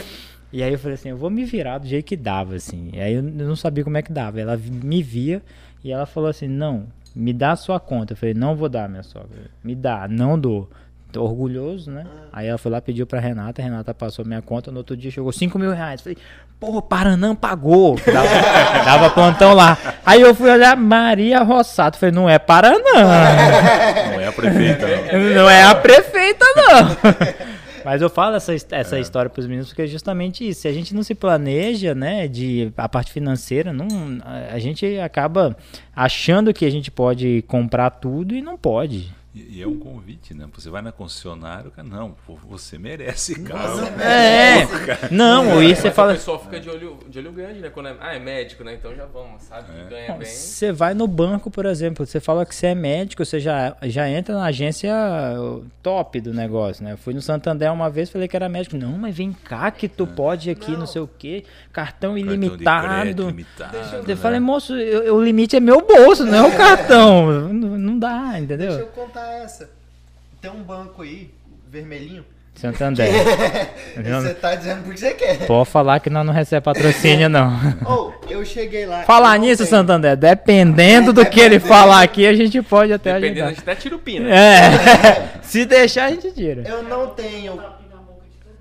E aí eu falei assim, eu vou me virar do jeito que dava, assim. E aí eu não sabia como é que dava. Ela me via e ela falou assim, não, me dá a sua conta. Eu falei, não vou dar, minha sogra. Me dá, não dou orgulhoso, né? Ah. Aí ela foi lá, pediu pra Renata, a Renata passou minha conta, no outro dia chegou 5 mil reais. Falei, porra, Paranã pagou. Dava, dava plantão lá. Aí eu fui olhar Maria Rossato. Falei, não é Paranã. Não é a prefeita, não. Não é a prefeita, não. Mas eu falo essa, essa é. história para os meninos porque é justamente isso. Se a gente não se planeja, né, de a parte financeira, não, a gente acaba achando que a gente pode comprar tudo e não pode. E, e, é um convite, né? Você vai na concessionária, cara, não, você merece carro. É, não, e você fala. O pessoal fica de olho, de olho grande, né? Quando é, ah, é médico, né? Então já vamos, sabe? É. Ganha bem. Você vai no banco, por exemplo, você fala que você é médico, você já, já entra na agência top do negócio, né? Eu fui no Santander uma vez, falei que era médico. Não, mas vem cá que tu é. pode aqui, não. não. sei o quê, cartão, cartão ilimitado. limitado eu né? falei, moço, eu, o limite é meu bolso, não é o cartão. não, não dá, entendeu? Deixa eu contar essa. Tem um banco aí, vermelhinho. Santander. você tá dizendo porque você quer. Pode falar que nós não recebemos patrocínio, não. Ou, oh, eu cheguei lá. Falar nisso, tenho. Santander, dependendo do que ele falar aqui, a gente pode até dependendo, ajudar. a gente até tira o pino. É. Se deixar, a gente tira. Eu não tenho.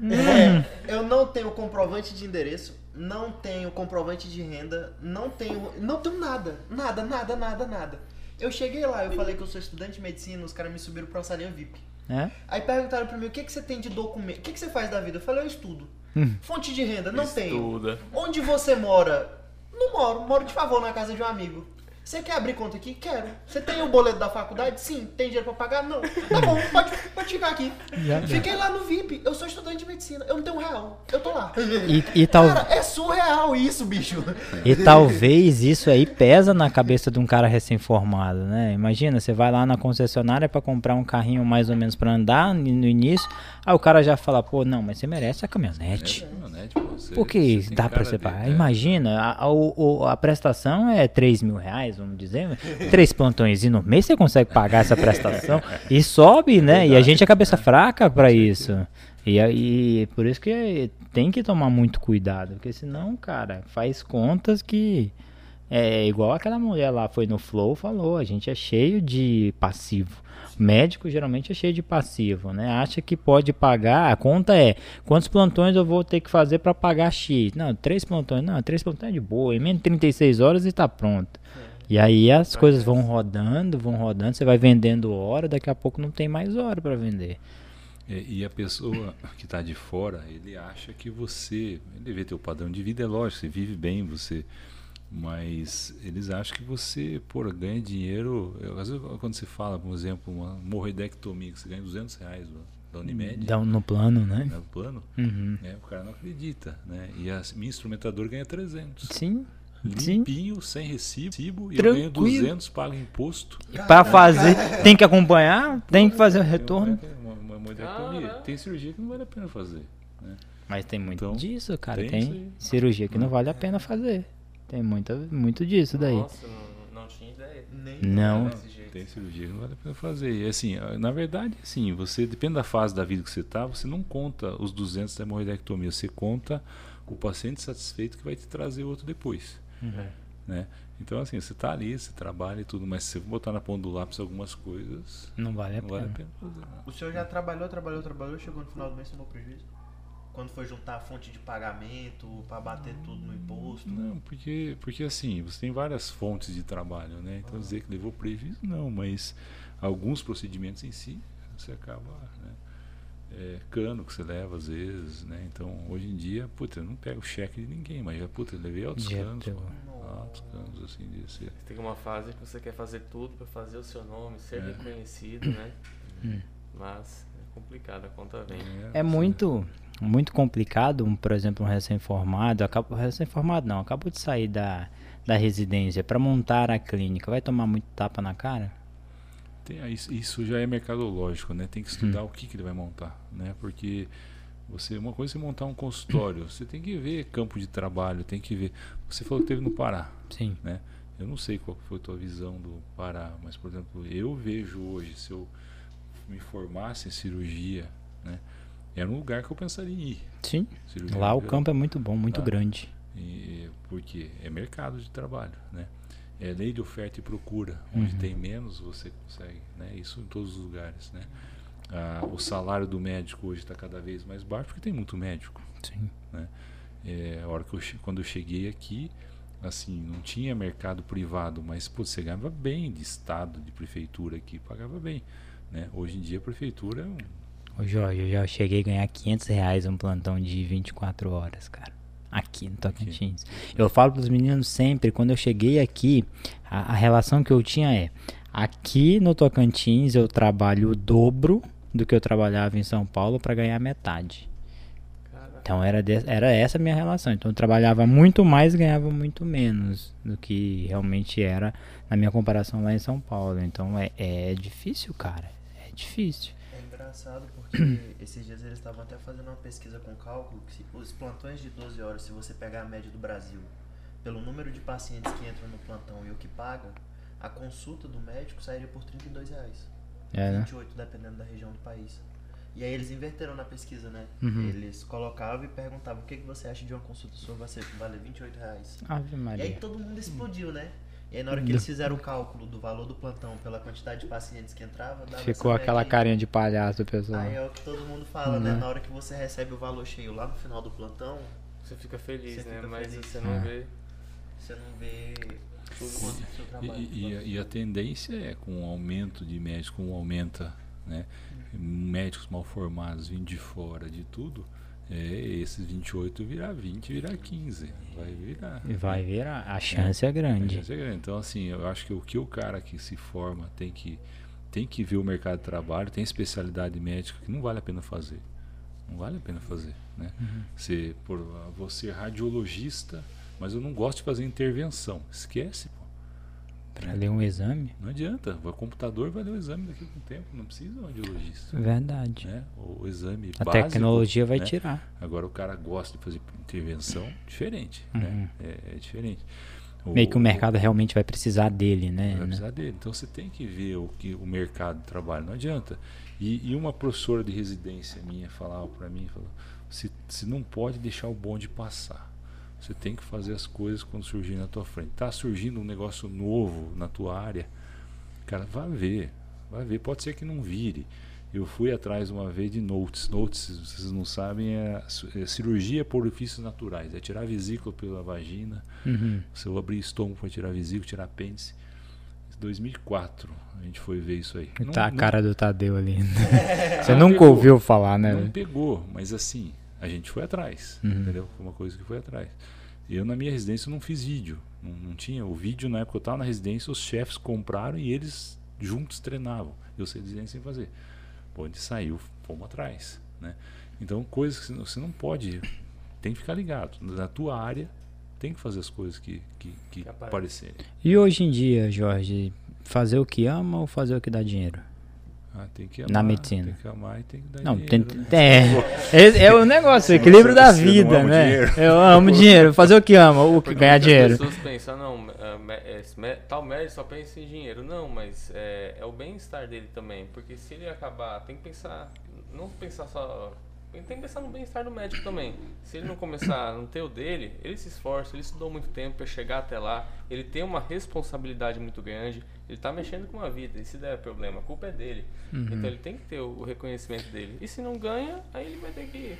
É, eu não tenho comprovante de endereço, não tenho comprovante de renda, não tenho. Não tenho nada. Nada, nada, nada, nada. Eu cheguei lá, eu falei que eu sou estudante de medicina, os caras me subiram pra salinha VIP. É? Aí perguntaram pra mim, o que, que você tem de documento? O que, que você faz da vida? Eu falei, eu estudo. Hum. Fonte de renda, não Estuda. tenho. Onde você mora? Não moro, moro de favor na casa de um amigo. Você quer abrir conta aqui? Quero. Você tem o boleto da faculdade? Sim. Tem dinheiro pra pagar? Não. Tá bom, pode, pode ficar aqui. Já, Fiquei lá no VIP. Eu sou estudante de medicina. Eu não tenho um real. Eu tô lá. E, e tal... Cara, é surreal isso, bicho. E talvez isso aí pesa na cabeça de um cara recém-formado, né? Imagina, você vai lá na concessionária para comprar um carrinho mais ou menos para andar no início. Aí o cara já fala, pô, não, mas você merece a caminhonete. É, caminhonete você, Porque você dá pra você pagar. É. Imagina, a, a, a, prestação é 3 mil reais, vamos dizer. Três plantões no mês você consegue pagar essa prestação. e sobe, né? e a gente é cabeça fraca para isso. E, e por isso que tem que tomar muito cuidado. Porque senão, cara, faz contas que. É igual aquela mulher lá foi no Flow falou, a gente é cheio de passivo médico geralmente é cheio de passivo, né? Acha que pode pagar, a conta é quantos plantões eu vou ter que fazer para pagar X. Não, três plantões, não, três plantões é de boa, em menos de 36 horas e tá pronto. É. E aí as coisas vão rodando, vão rodando, você vai vendendo hora, daqui a pouco não tem mais hora para vender. E, a pessoa que está de fora, ele acha que você, ele vê teu padrão de vida, é lógico, você vive bem, você mas eles acham que você, por ganha dinheiro. Eu, às vezes, quando você fala, por exemplo, uma morroidectomia, que você ganha 200 reais da Unimed. Dá no plano, né? No plano. Uhum. É, o cara não acredita. Né? E a minha instrumentadora ganha 300. Sim. Limpinho, Sim. sem recibo, e eu ganho 200, pago imposto. Para fazer, tem que acompanhar, tem que fazer o retorno. Uma, uma, uma tem cirurgia que não vale a pena fazer. Né? Mas tem muito então, disso, cara. Tem, tem cirurgia que não vale a pena fazer. Tem muita, muito disso daí. Nossa, não, não tinha ideia. Nem não. Tem cirurgia que não vale a pena fazer. E assim, na verdade, assim, você, depende da fase da vida que você está, você não conta os 200 da hemorroidectomia, você conta o paciente satisfeito que vai te trazer outro depois. Uhum. né? Então, assim, você está ali, você trabalha e tudo, mas se você botar na ponta do lápis algumas coisas. Não vale a, não pena. Vale a pena fazer, né? O senhor já trabalhou, trabalhou, trabalhou, chegou no final do mês tomou prejuízo? Quando foi juntar a fonte de pagamento para bater tudo no imposto? Não, porque, porque assim, você tem várias fontes de trabalho, né? Então, dizer que levou prejuízo, não, mas alguns procedimentos em si, você acaba. Né? É, cano que você leva às vezes, né? Então, hoje em dia, puta, eu não pego cheque de ninguém, mas já, puta, eu levei altos Já canos, altos canos, assim, de ser. Tem uma fase que você quer fazer tudo para fazer o seu nome, ser É. reconhecido, né? Hum. Mas é complicado, a conta vem. É você- muito, muito complicado, um, por exemplo, um recém-formado, acabou recém-formado não, acabou de sair da, da residência para montar a clínica, vai tomar muito tapa na cara? Tem, aí, isso já é mercadológico, né? Tem que Hum. estudar o que, que ele vai montar, né? Porque você, uma coisa é você montar um consultório, você tem que ver campo de trabalho, tem que ver. Você falou que teve no Pará, Sim. né? Eu não sei qual foi a tua visão do Pará, mas por exemplo, eu vejo hoje se eu me formasse em cirurgia, né? Era um lugar que eu pensaria em ir. Sim. Cirurgia Lá o campo é muito bom, muito Ah. grande. E, porque é mercado de trabalho, né? É lei de oferta e procura. Onde Uhum. tem menos, você consegue, né? Isso em todos os lugares, né? Ah, o salário do médico hoje está cada vez mais baixo porque tem muito médico. Sim. É, a hora que eu, quando eu cheguei aqui, assim, não tinha mercado privado, mas pô, você ganhava bem de estado, de prefeitura aqui, pagava bem, né? Hoje em dia a prefeitura é um Ô Jorge, eu já cheguei a ganhar 500 reais um plantão de 24 horas, cara. Aqui no Tocantins. Eu falo pros meninos sempre, quando eu cheguei aqui, a, a relação que eu tinha é: aqui no Tocantins eu trabalho o dobro do que eu trabalhava em São Paulo para ganhar metade. Então era, de- era essa a minha relação. Então eu trabalhava muito mais e ganhava muito menos do que realmente era na minha comparação lá em São Paulo. Então é, é difícil, cara. É difícil. É engraçado porque esses dias eles estavam até fazendo uma pesquisa com cálculo que se- os plantões de 12 horas, se você pegar a média do Brasil, pelo número de pacientes que entram no plantão e o que paga, a consulta do médico sairia por 32 reais. É, né? 28, dependendo da região do país. E aí eles inverteram na pesquisa, né? Uhum. Eles colocavam e perguntavam o que, que você acha de uma consulta sua vai ser- vale 28 reais. Ave E aí Maria. todo mundo explodiu, né? E aí na hora que eles fizeram o cálculo do valor do plantão pela quantidade de pacientes que entrava, dava Ficou aquela média carinha de palhaço, pessoal. Aí é o que todo mundo fala, né? Uhum. Na hora que você recebe o valor cheio lá no final do plantão, você fica feliz, Você né? fica Mas feliz. você não Ah. vê. você não vê tudo quanto o seu E, trabalho. e- e a, e a tendência é com o aumento de médicos, com o aumenta, né? Médicos mal formados vindo de fora de tudo, é, esses 28 virar 20, virar 15. Vai virar. Vai virar. A chance é grande. Essa é grande. Então, assim, eu acho que o que o cara que se forma tem que, tem que ver o mercado de trabalho, tem especialidade médica que não vale a pena fazer. Não vale a pena fazer. Né? Você, por, você é radiologista, mas eu não gosto de fazer intervenção. Esquece, pô. Pra ler um exame? Não adianta. O computador vai ler o exame daqui a um tempo. Não precisa de um radiologista. Verdade. Né? O, o exame A básico, tecnologia vai né? tirar. Agora o cara gosta de fazer intervenção, diferente. Uhum. Né? É, é diferente. Meio que o mercado realmente vai precisar dele, né? Vai precisar dele. Então você tem que ver o que o mercado de trabalho, não adianta. E, e uma professora de residência minha falava para mim, falou, se, se não pode deixar o bonde passar. Você tem que fazer as coisas quando surgir na tua frente. Tá surgindo um negócio novo na tua área, cara, vai ver, vai ver. Pode ser que não vire. Eu fui atrás uma vez de notes. Notes, se vocês não sabem, é, é cirurgia por orifícios naturais. É tirar a vesícula pela vagina, Uhum. se eu abrir estômago para tirar vesícula, tirar apêndice. 2004 a gente foi ver isso aí. Não- tá a não- cara do Tadeu ali. Você Ah, nunca pegou. ouviu falar, né? Não pegou, mas assim, a gente foi atrás, Uhum. entendeu? Foi uma coisa que foi atrás. Eu na minha residência não fiz vídeo, não, não tinha. O vídeo na época que eu estava na residência, os chefes compraram e eles juntos treinavam. Eu saí da residência sem fazer. Pô, a gente saiu, fomos atrás, né? Então, coisas que você não- pode, tem que ficar ligado. Na tua área, tem que fazer as coisas que, que, que Que aparece. aparecerem. E hoje em dia, Jorge, fazer o que ama ou fazer o que dá dinheiro? Ah, tem que Na amar, medicina. Tem que amar e tem que dar Não, dinheiro, tem, né? é, é, é o negócio, o equilíbrio da vida, né? dinheiro. Eu amo dinheiro. Fazer o que ama, o que ganhar dinheiro. pessoas pensam, não, me- tal médico só pensa em dinheiro. Não, mas é, é o bem-estar dele também. Porque se ele acabar, tem que pensar, não pensar só tem que pensar no bem-estar do médico também. Se ele não começar a não ter o dele, ele se esforça, ele estudou muito tempo para chegar até lá, ele tem uma responsabilidade muito grande, ele está mexendo com uma vida, e se der problema, a culpa é dele. Uhum. Então ele tem que ter o reconhecimento dele. E se não ganha, aí ele vai ter que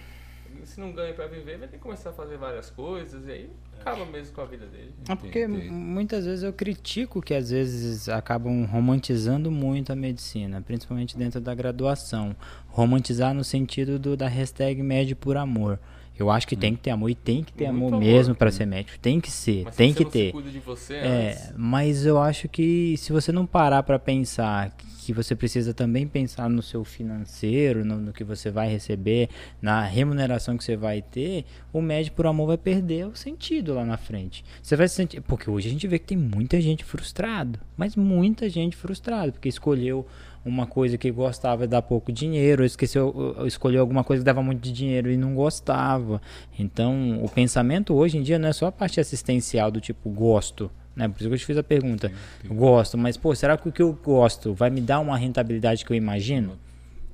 se não ganha para viver, vai ter que começar a fazer várias coisas e aí acaba mesmo com a vida dele. É porque muitas vezes eu critico que às vezes acabam romantizando muito a medicina, principalmente dentro da graduação. Romantizar no sentido do, da hashtag médio por amor. Eu acho que hum. tem que ter amor e tem que ter amor, amor, mesmo para ser médico. Tem que ser, mas tem que ter. Você, é, mas eu acho que se você não parar para pensar que você precisa também pensar no seu financeiro, no, no, que você vai receber, na remuneração que você vai ter, o médio por amor vai perder o sentido lá na frente. Você vai se sentir, porque hoje a gente vê que tem muita gente frustrada, mas muita gente frustrada, porque escolheu uma coisa que gostava de dar pouco dinheiro, esqueceu, ou escolheu alguma coisa que dava muito dinheiro e não gostava. Então, o pensamento hoje em dia não é só a parte assistencial do tipo gosto, né? Por isso que eu te fiz a pergunta. Sim, sim. Gosto, mas pô, será que o que eu gosto vai me dar uma rentabilidade que eu imagino?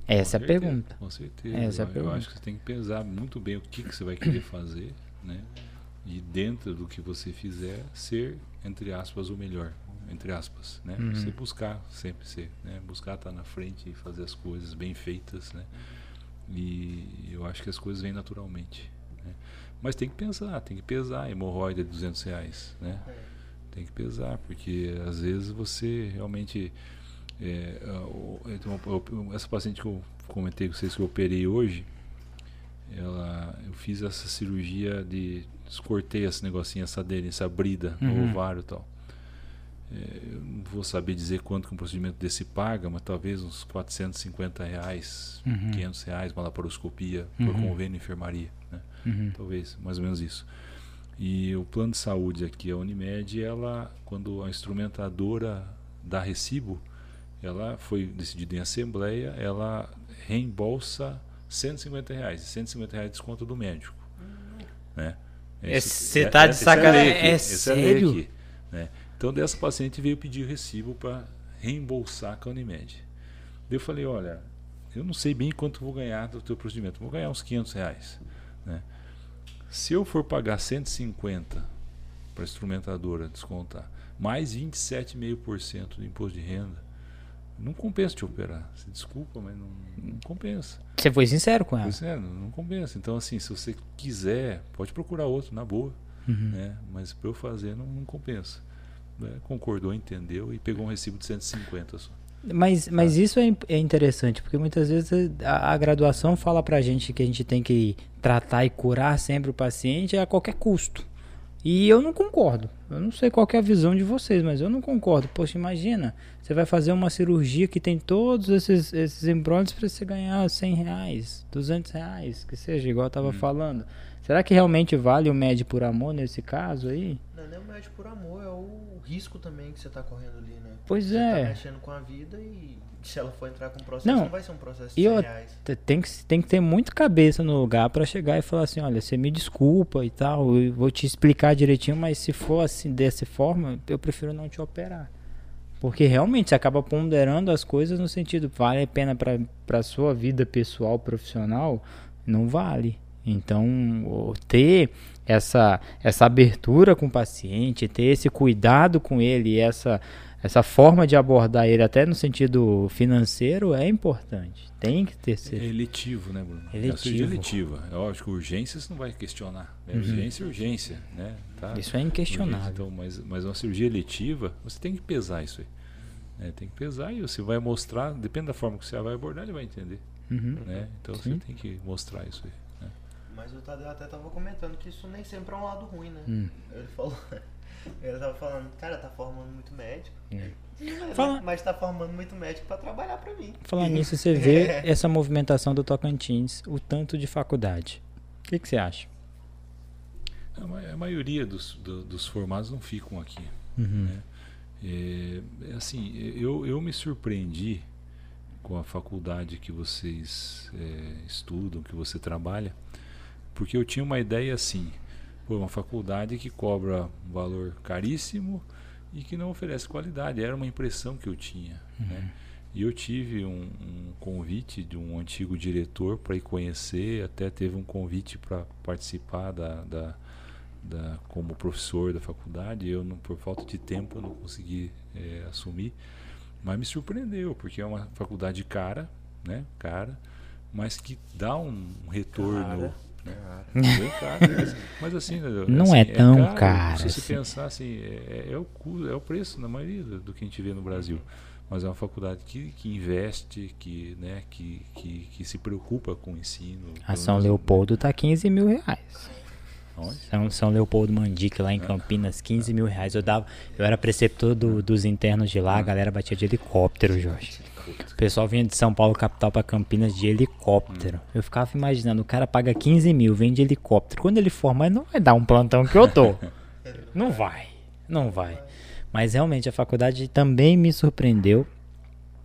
Essa é a pergunta. Com certeza. Essa eu, é a pergunta. eu acho que você tem que pesar muito bem o que, que você vai querer fazer, né? E dentro do que você fizer, ser, entre aspas, o melhor. Entre aspas, né? Uhum. Você buscar sempre ser, né? Buscar estar na frente e fazer as coisas bem feitas, né? E eu acho que as coisas vêm naturalmente. Né? Mas tem que pensar, tem que pesar. Hemorroida de 200 reais, né? É tem que pesar, porque às vezes você realmente. É, essa paciente que eu comentei com vocês que eu operei hoje, ela, eu fiz essa cirurgia de. Cortei esse negocinho, essa dele, essa brida uhum. no ovário e tal. É, eu não vou saber dizer quanto que um procedimento desse paga, mas talvez uns 450 reais, uhum. 500 reais, uma laparoscopia uhum. por convênio enfermaria. Né? Uhum. Talvez, mais ou menos isso. E o plano de saúde aqui, a Unimed, ela, quando a instrumentadora dá recibo, ela foi decidida em assembleia, ela reembolsa 150 reais, 150 reais de desconto do médico. Né? Você está é, de sacanagem? É, é sério? Aqui, né? Então, dessa paciente veio pedir recibo para reembolsar com a Unimed. Eu falei, olha, eu não sei bem quanto vou ganhar do teu procedimento, vou ganhar uns 500 reais. Né? Se eu for pagar 150 para a instrumentadora descontar, mais 27,5% de imposto de renda, não compensa te operar. Você desculpa, mas não, não compensa. Você foi sincero com ela? Sincero, não compensa. Então, assim, se você quiser, pode procurar outro, na boa. Uhum. Né? Mas para eu fazer, não, não compensa. Né? Concordou, entendeu e pegou um recibo de 150 só. Mas, mas ah. isso é, é, interessante, porque muitas vezes a, a, graduação fala pra gente que a gente tem que tratar e curar sempre o paciente a qualquer custo. E eu não concordo. Eu não sei qual é a visão de vocês, mas eu não concordo. Poxa, imagina, você vai fazer uma cirurgia que tem todos esses, esses embrólios para você ganhar 100 reais, 200 reais, que seja, igual eu tava hum. falando. Será que realmente vale o médio por amor nesse caso aí? Não, não é o médio por amor, é o risco também que você está correndo ali, né? Pois você é. Tá mexendo com a vida e se ela for entrar com um processo, não, não vai ser um processo de eu, reais. Tem que, tem que ter muito cabeça no lugar para chegar e falar assim, olha, você me desculpa e tal, eu vou te explicar direitinho, mas se for assim dessa forma, eu prefiro não te operar. Porque realmente você acaba ponderando as coisas no sentido, vale a pena para sua vida pessoal, profissional? Não vale. Então, ter essa, essa abertura com o paciente, ter esse cuidado com ele, essa, essa forma de abordar ele até no sentido financeiro é importante. Tem que ter ser. É eletivo, né, Bruno? Eletivo. É eletiva. É lógico, urgência você não vai questionar. É uhum. Urgência é urgência, né? Tá? Isso é inquestionável. Então, mas, mas uma cirurgia eletiva, você tem que pesar isso aí. Né? Tem que pesar e você vai mostrar, depende da forma que você vai abordar, ele vai entender. Uhum. Né? Então Sim. você tem que mostrar isso aí. Mas o Tadeu até tava comentando que isso nem sempre é um lado ruim, né? Hum. Ele falou. Ele tava falando, cara, tá formando muito médico. É. Fala... Mas tá formando muito médico para trabalhar para mim. Falando nisso, você vê é. essa movimentação do Tocantins, o tanto de faculdade. O que, que você acha? A maioria dos, do, dos formados não ficam aqui. Uhum. Né? É, é, assim, eu, eu me surpreendi com a faculdade que vocês é, estudam, que você trabalha, porque eu tinha uma ideia assim, por uma faculdade que cobra um valor caríssimo e que não oferece qualidade. Era uma impressão que eu tinha. Uhum. Né? E eu tive um, um convite de um antigo diretor para ir conhecer, até teve um convite para participar da, da, da, como professor da faculdade. Eu, não, por falta de tempo, não consegui é, assumir. Mas me surpreendeu, porque é uma faculdade cara, né? Cara, mas que dá um retorno. Cara. Né? Caro, mas, assim, não assim, é tão é caro. caro se você assim. pensar assim, é, é, o, é o preço na maioria do, do que a gente vê no Brasil mas é uma faculdade que, que investe, que, né, que, que, que se preocupa com o ensino. A São Leopoldo está 15 mil reais. São, São Leopoldo Mandique, lá em é. Campinas, 15 mil reais. Eu, dava, eu era preceptor do, dos internos de lá, a galera batia de helicóptero, Jorge. O pessoal vinha de São Paulo, capital, para Campinas de helicóptero. Eu ficava imaginando, o cara paga 15 mil, vem de helicóptero. Quando ele formar, não vai dar um plantão que eu tô. Não vai, não vai. Mas realmente a faculdade também me surpreendeu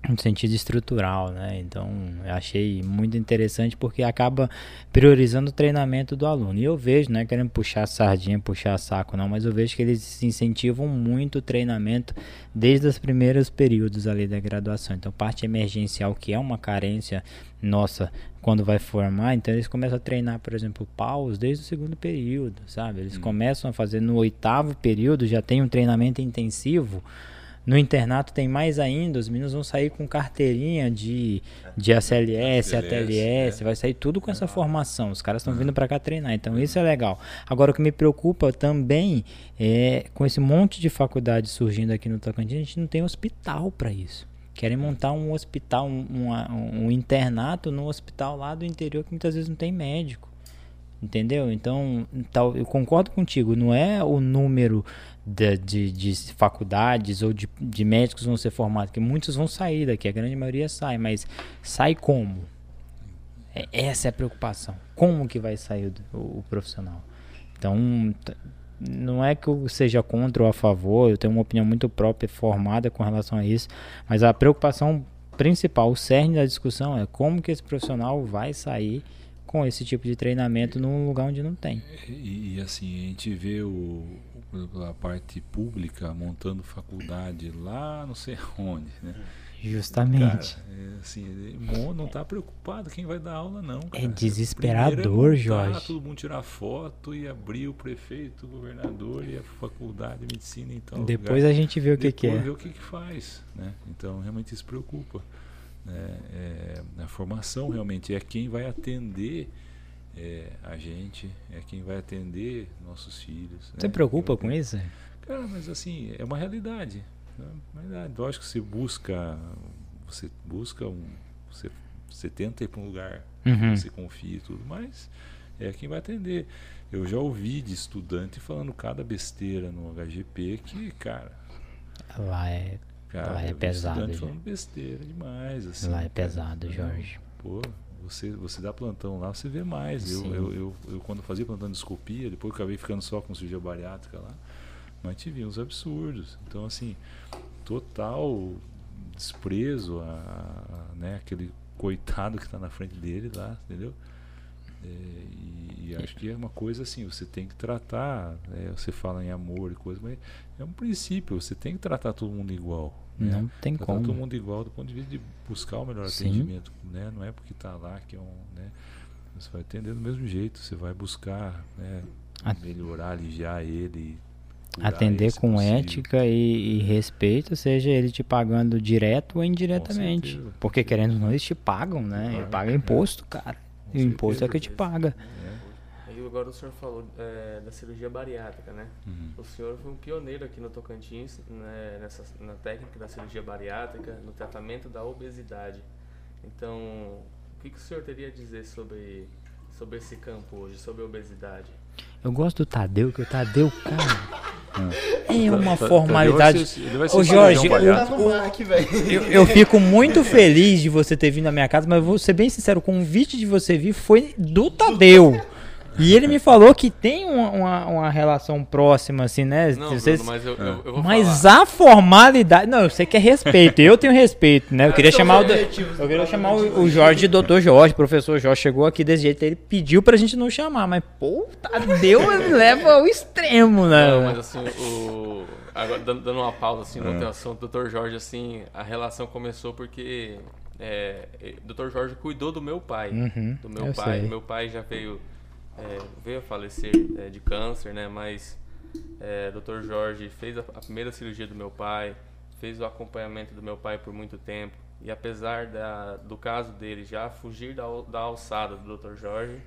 no sentido estrutural, né? Então, eu achei muito interessante porque acaba priorizando o treinamento do aluno. E eu vejo, não é querendo puxar sardinha, puxar saco não, mas eu vejo que eles incentivam muito o treinamento desde os primeiros períodos ali da graduação. Então, parte emergencial, que é uma carência nossa quando vai formar, então eles começam a treinar, por exemplo, paus desde o segundo período, sabe? Eles hum. começam a fazer no oitavo período, já tem um treinamento intensivo no internato tem mais ainda, os meninos vão sair com carteirinha de, de ACLS, ATLS, é. vai sair tudo com essa formação. Os caras estão vindo para cá treinar, então isso é legal. Agora o que me preocupa também é com esse monte de faculdade surgindo aqui no Tocantins, a gente não tem hospital para isso. Querem montar um hospital, um, um, um internato no hospital lá do interior que muitas vezes não tem médico. Entendeu? Então, tal, eu concordo contigo, não é o número de, de, de, faculdades ou de, de médicos vão ser formados, que muitos vão sair daqui, a grande maioria sai, mas sai como? É, essa é a preocupação. Como que vai sair o, o profissional? Então, não é que eu seja contra ou a favor, eu tenho uma opinião muito própria, formada com relação a isso, mas a preocupação principal, o cerne da discussão é como que esse profissional vai sair com esse tipo de treinamento num lugar onde não tem. E, e assim, a gente vê o, a parte pública montando faculdade lá não sei onde, né? Justamente. Cara, é, assim, não está preocupado quem vai dar aula, não. É cara. É desesperador, é Jorge. Todo mundo tirar foto e abrir o prefeito, o governador e a faculdade de medicina. Então, Depois a gente vê o que, que é. ver o que, que faz. Né? Então, realmente isso preocupa. Né? É, a formação realmente é quem vai atender é, a gente, é quem vai atender nossos filhos. Você né? preocupa com isso? Cara, mas assim, é uma realidade. É uma realidade. Lógico que você busca, você busca um. Você, você tenta ir para um lugar uhum. que você confia e tudo, mas é quem vai atender. Eu já ouvi de estudante falando cada besteira no HGP que, cara. Lá é, cara, lá é pesado. Estudante falando besteira demais. Assim, lá é pesado, cara. Jorge. Pô, você, você dá plantão lá, você vê mais. Eu, eu, eu, eu, quando fazia plantão de escopia, depois eu acabei ficando só com cirurgia bariátrica lá, mas te vi uns absurdos. Então, assim, total desprezo a, a né, aquele coitado que está na frente dele lá, entendeu? É, e, e, acho que é uma coisa assim, você tem que tratar, é, você fala em amor e coisa, mas é um princípio, você tem que tratar todo mundo igual. Né? Não tem tratar como. todo mundo igual do ponto de vista de buscar o melhor Sim. atendimento, né? Não é porque está lá que é um, né? Você vai atender do mesmo jeito, você vai buscar, né? Melhorar, aliviar ele, atender com possível. ética e, e, respeito, seja ele te pagando direto ou indiretamente. Porque querendo ou não, eles te pagam, né? Ele paga imposto, cara. E o imposto é que te paga. É. E agora o senhor falou é, da cirurgia bariátrica, né? Uhum. O senhor foi um pioneiro aqui no Tocantins, né, nessa, na técnica da cirurgia bariátrica, no tratamento da obesidade. Então, o que, que o senhor teria a dizer sobre, sobre esse campo hoje, sobre a obesidade? Eu gosto do Tadeu, que o Tadeu, cara. É uma formalidade. Ô Jorge, eu, eu, eu, fico muito feliz de você ter vindo na minha casa, mas vou ser bem sincero, o convite de você vir foi do Tadeu. E ele me falou que tem uma, uma, uma relação próxima, assim, né? Não, Vocês... Bruno, mas eu, eu, eu vou Mas falar. a formalidade. Não, eu sei que é respeito. Eu tenho respeito, né? Eu queria chamar o. Eu queria chamar o, o Jorge Dr. Jorge, professor Jorge. Chegou aqui desse jeito. Ele pediu pra gente não chamar, mas, pô, Tadeu leva ao extremo, né? Não, mas assim, o. Agora, dando uma pausa assim, no teu assunto, Dr. Jorge, assim, a relação começou porque é, Dr. Jorge cuidou do meu pai. Uhum, do meu eu pai. sei. Meu pai já veio, é, veio a falecer é, de câncer, né? Mas é, Dr. Jorge fez a, a primeira cirurgia do meu pai, fez o acompanhamento do meu pai por muito tempo. E apesar da, do caso dele já fugir da, da alçada do Dr. Jorge,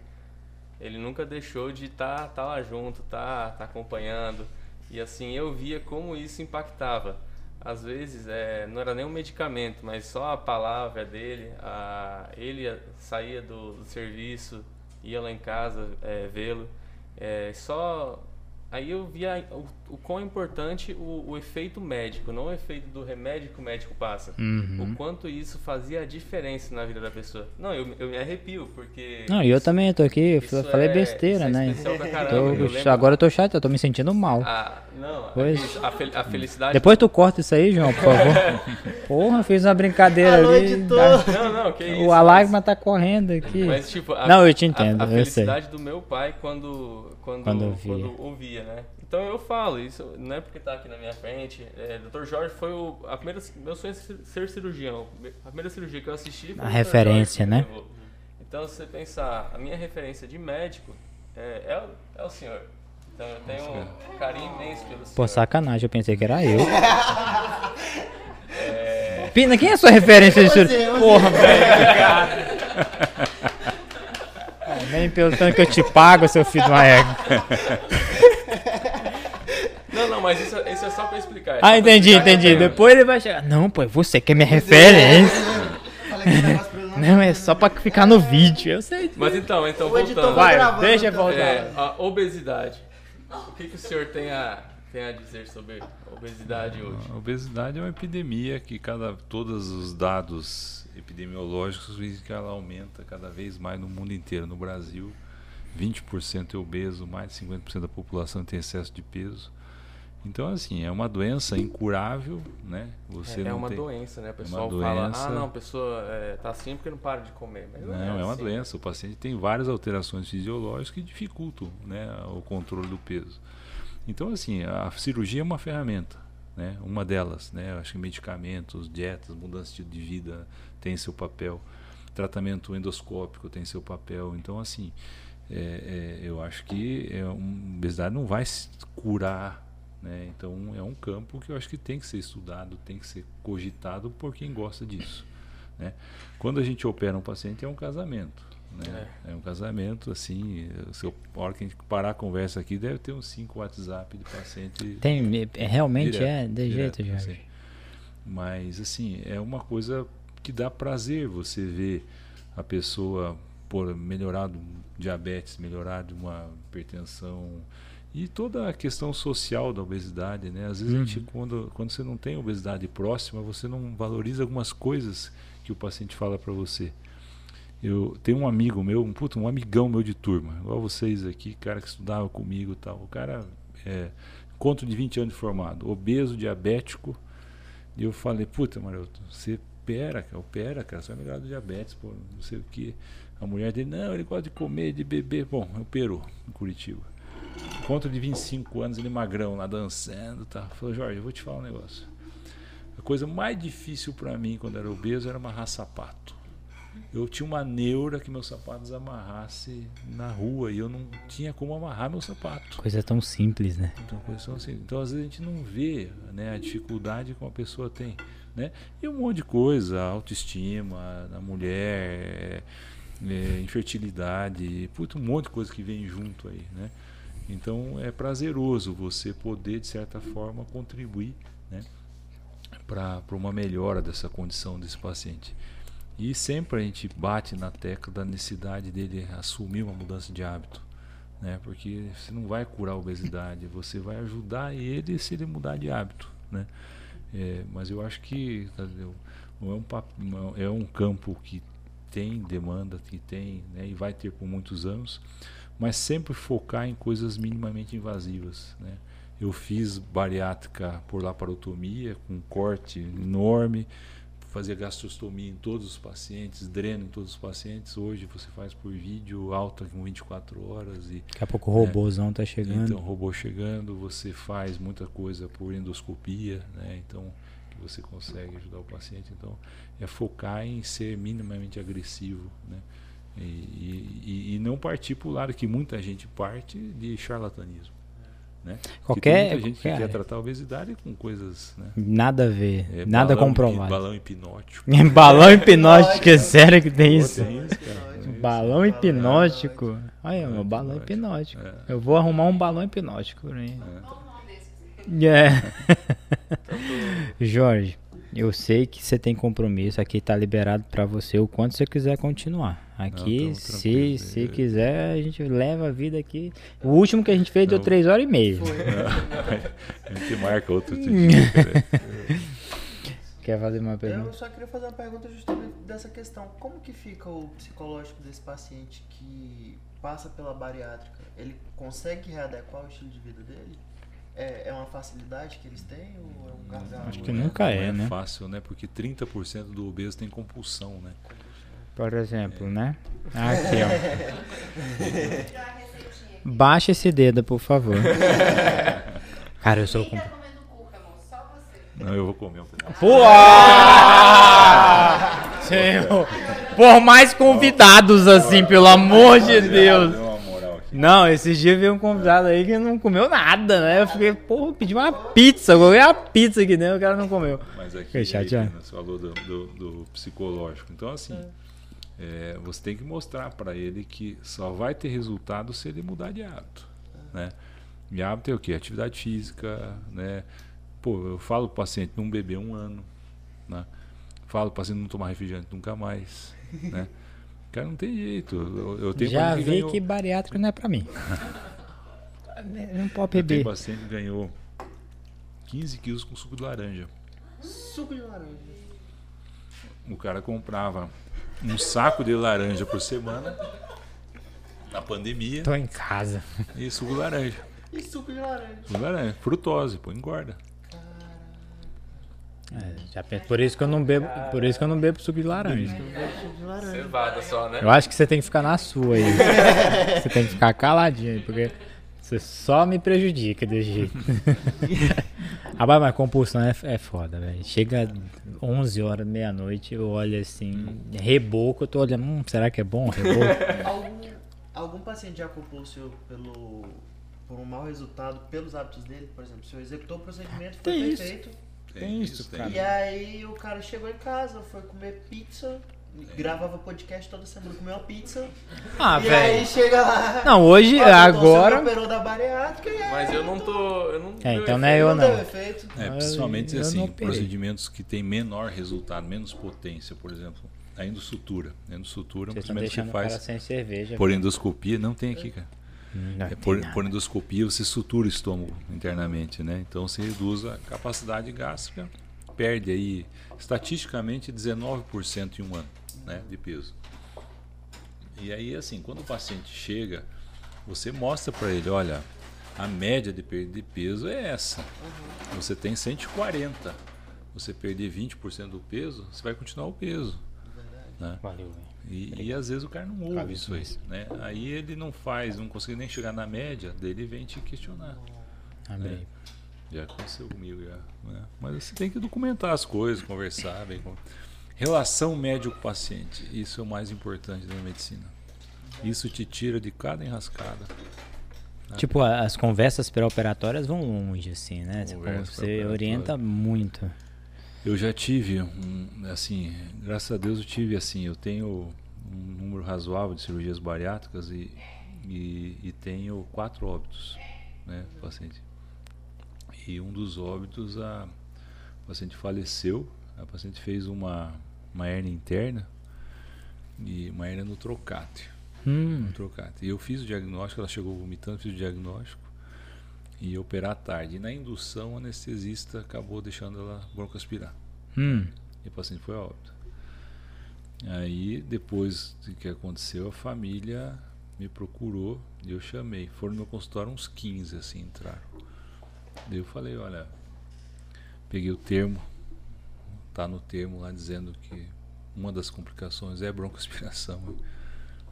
ele nunca deixou de estar tá, lá junto, tá, tá acompanhando. E assim, eu via como isso impactava. Às vezes, é, não era nem um medicamento, mas só a palavra dele. A, ele saía do, do serviço, ia lá em casa é, vê-lo. É, só aí eu via o, o quão importante o, o efeito médico, não o efeito do remédio que o médico passa. Uhum. O quanto isso fazia a diferença na vida da pessoa. Não, eu, eu me arrepio, porque. Não, e eu também tô aqui, eu isso falei é- besteira, isso é né? caramba, Tô- eu agora eu tô chato, eu tô me sentindo mal. a, não, Pois. a, fel- a felicidade. Depois tu corta isso aí, João, por favor. Porra, fiz uma brincadeira Alô, ali. editor. tá- Não, não, que isso. O Alágrima tá correndo aqui. Mas, tipo, a, Não, eu te a- entendo, A, eu sei. felicidade do meu pai quando, quando, Quando quando, ouvia. né? Então eu falo, isso não é porque tá aqui na minha frente. É, Dr. Jorge foi o. A primeira, meu sonho é ser- cirurgião. A primeira cirurgia que eu assisti foi A referência, Jorge né? Então, se você pensar, a minha referência de médico é, é, o, é o senhor. Então eu tenho um carinho imenso pelo senhor. Pô, sacanagem, eu pensei que era eu. Pina, quem é a sua referência de você. Porra, velho, cara. Nem pelo tanto que eu te pago, seu filho de uma égua. Mas isso, isso é só pra explicar. é só Ah, pra entendi, explicar entendi. eu tenho- Depois ele vai chegar. Não, pô, é você que é minha referência. Pra ele não- é só pra ficar no vídeo. Eu sei. Mas então, então voltando. vai gravando, deixa eu voltar. É, a obesidade. O que, que o senhor tem a, tem a dizer sobre a obesidade hoje? A obesidade é uma epidemia que cada todos os dados epidemiológicos dizem que ela aumenta cada vez mais no mundo inteiro. No Brasil, 20% é obeso, mais de 50% da população tem excesso de peso. Então, assim, é uma doença incurável, né? Você É, é uma tem... doença, né? O uma pessoal fala, doença. ah, não, a pessoa é, tá assim porque não para de comer. Mas não, Não, é uma assim. doença. O paciente tem várias alterações fisiológicas que dificultam né, o controle do peso. Então, assim, a cirurgia é uma ferramenta, né? Uma delas, né? Eu acho que medicamentos, dietas, mudança de vida tem seu papel. Tratamento endoscópico tem seu papel. Então, assim, é, é, eu acho que é um, obesidade não vai curar, né? Então, é um campo que eu acho que tem que ser estudado, tem que ser cogitado por quem gosta disso. Né? Quando a gente opera um paciente é um casamento. Né? É. um casamento, assim, se eu, a hora que a gente parar a conversa aqui, deve ter uns 5 WhatsApp de paciente. Tem, é, realmente direto, é de direto, jeito, Jorge. assim. Mas, assim, é uma coisa que dá prazer você ver a pessoa por melhorar do diabetes, melhorar de uma hipertensão e toda a questão social da obesidade, né? Às vezes a gente, quando, quando você não tem obesidade próxima, você não valoriza algumas coisas que o paciente fala para você. Eu tenho um amigo meu, um puto, um amigão meu de turma, igual vocês aqui, cara que estudava comigo e tal. O cara é conto de 20 anos de formado, obeso, diabético. E eu falei, puta, Maroto, você opera, cara, opera, cara, você vai melhorar do diabetes, pô, não sei o que. A mulher dele, não, ele gosta de comer, de beber. Bom, operou em Curitiba. Conto de 25 anos, ele magrão lá dançando, tá? Falou, Jorge, eu vou te falar um negócio. A coisa mais difícil para mim quando era obeso era amarrar sapato. Eu tinha uma neura que meus sapatos amarrasse na rua e eu não tinha como amarrar meu sapato. Coisa tão simples, né? Então, coisa assim. então às vezes a gente não vê né, a dificuldade que uma pessoa tem. Né? E um monte de coisa, autoestima da mulher, é, infertilidade, puta, um monte de coisa que vem junto aí. Né? Então é prazeroso você poder, de certa forma, contribuir né, para uma melhora dessa condição desse paciente. E sempre a gente bate na tecla da necessidade dele assumir uma mudança de hábito. Né? Porque você não vai curar a obesidade, você vai ajudar ele se ele mudar de hábito. Né? É, mas eu acho que é, um, é um campo que tem demanda, que tem né, e vai ter por muitos anos. Mas sempre focar em coisas minimamente invasivas. Né? Eu fiz bariátrica por laparotomia, com um corte enorme, fazia gastrostomia em todos os pacientes, dreno em todos os pacientes. Hoje você faz por vídeo alta com 24 horas. E, Daqui a pouco o robôzão está né? chegando. Então, robô chegando, você faz muita coisa por endoscopia, né? Então, que você consegue ajudar o paciente. Então, é focar em ser minimamente agressivo, né? E, e, e não partir para o lado que muita gente parte de charlatanismo. Né? Qualquer, tem gente qualquer que quer tratar a obesidade com coisas. Né? Nada a ver, é, nada balão, comprovado. Balão hipnótico. balão hipnótico, é sério que tem isso? Tem isso balão hipnótico. Olha, meu balão hipnótico. É. Eu vou arrumar um balão hipnótico mim. É. é. Jorge, eu sei que você tem compromisso, aqui tá liberado para você o quanto você quiser continuar. Aqui, não, se, se quiser, a gente leva a vida aqui. O último que a gente fez não. deu 3 horas e meia. Foi. a gente marca outro dia. Né? Quer fazer uma pergunta? Eu só queria fazer uma pergunta justamente dessa questão. Como que fica o psicológico desse paciente que passa pela bariátrica? Ele consegue readequar o estilo de vida dele? É, é uma facilidade que eles têm ou é um gargalo? Acho que nunca é, é, né? Fácil, né? Porque 30% do obeso tem compulsão, né? Por exemplo, é. né? Aqui, ó. Baixa esse dedo, por favor. Cara, eu sou com... Não, eu vou comer um pouco. Pô! Senhor. Por mais convidados assim, pelo amor de Deus. Não, esses dias veio um convidado aí que não comeu nada, né? Eu fiquei, porra, pedi uma pizza, eu coloquei uma pizza aqui dentro, o cara não comeu. Mas aqui, aí, você falou do, do, do, psicológico. Então, assim, é, você tem que mostrar para ele que só vai ter resultado se ele mudar de hábito, né? E hábito é o quê? Atividade física, né? Pô, eu falo pro paciente não beber um ano, né? Falo pro paciente não tomar refrigerante nunca mais, né? Cara, não tem jeito. Eu, eu tenho Já vi que, ganhou... que bariátrico não é pra mim. não pode beber. Tenho paciente que ganhou 15 quilos com suco de laranja. Suco de laranja. O cara comprava um saco de laranja por semana na pandemia. Tô em casa. E suco de laranja. E suco de laranja. Suco de laranja. Frutose, pô, engorda. É, já penso, por isso que eu não bebo, por isso que eu não bebo suco de laranja. Cevada só, né? Eu acho que você tem que ficar na sua aí. você tem que ficar caladinho aí, porque você só me prejudica desse jeito. ah, mas compulsão é, é foda, velho. Chega 11 horas, meia-noite, eu olho assim, reboco, eu tô olhando, hum, será que é bom reboco? algum, algum paciente já compulsou pelo por um mau resultado pelos hábitos dele, por exemplo, se eu executou o procedimento, foi Tem perfeito. Isso tem isso, cara. E aí o cara chegou em casa, foi comer pizza, gravava podcast toda semana, comeu uma pizza. Ah, velho. E aí chega lá. Não, hoje, agora. Operou da bariátrica e Mas eu não tô. Eu não é, então não é eu, não. É, principalmente assim, procedimentos que tem menor resultado, menos potência, por exemplo. A endossutura. A endossutura é um procedimento que faz. sem cerveja, por endoscopia, não tem aqui, cara. É, por, por, endoscopia você sutura o estômago internamente, né? Então você reduz a capacidade gástrica, perde aí estatisticamente 19% em um ano, né, de peso. E aí assim, quando o paciente chega, você mostra para ele, olha, a média de perda de peso é essa. Uhum. Você tem 140. Você perder 20% do peso, você vai continuar o peso. Né? Valeu. E, e, às vezes o cara não ouve isso aí, né? Aí ele não faz, não consegue nem chegar na média, dele vem te questionar. Né? Já aconteceu comigo, já, né? Mas você tem que documentar as coisas, conversar, bem com... Relação médico-paciente, isso é o mais importante da medicina. Isso te tira de cada enrascada. Né? Tipo, as conversas pré-operatórias vão longe, assim, né? Tipo, você orienta muito. Eu já tive, um, assim, graças a Deus eu tive, assim, eu tenho um número razoável de cirurgias bariátricas e, e, e tenho quatro óbitos, né, paciente. E um dos óbitos, a, a paciente faleceu, a paciente fez uma, uma hernia interna e uma hernia no trocátio. Hum. No trocátio. E eu fiz o diagnóstico, ela chegou vomitando, fiz o diagnóstico e operar à tarde. E na indução, o anestesista acabou deixando ela broncoaspirar. Hum. E o paciente foi a óbito. Aí, depois do que aconteceu, a família me procurou e eu chamei. Foram no meu consultório uns 15 assim, entraram. Daí eu falei, olha, peguei o termo, tá no termo lá dizendo que uma das complicações é broncoaspiração,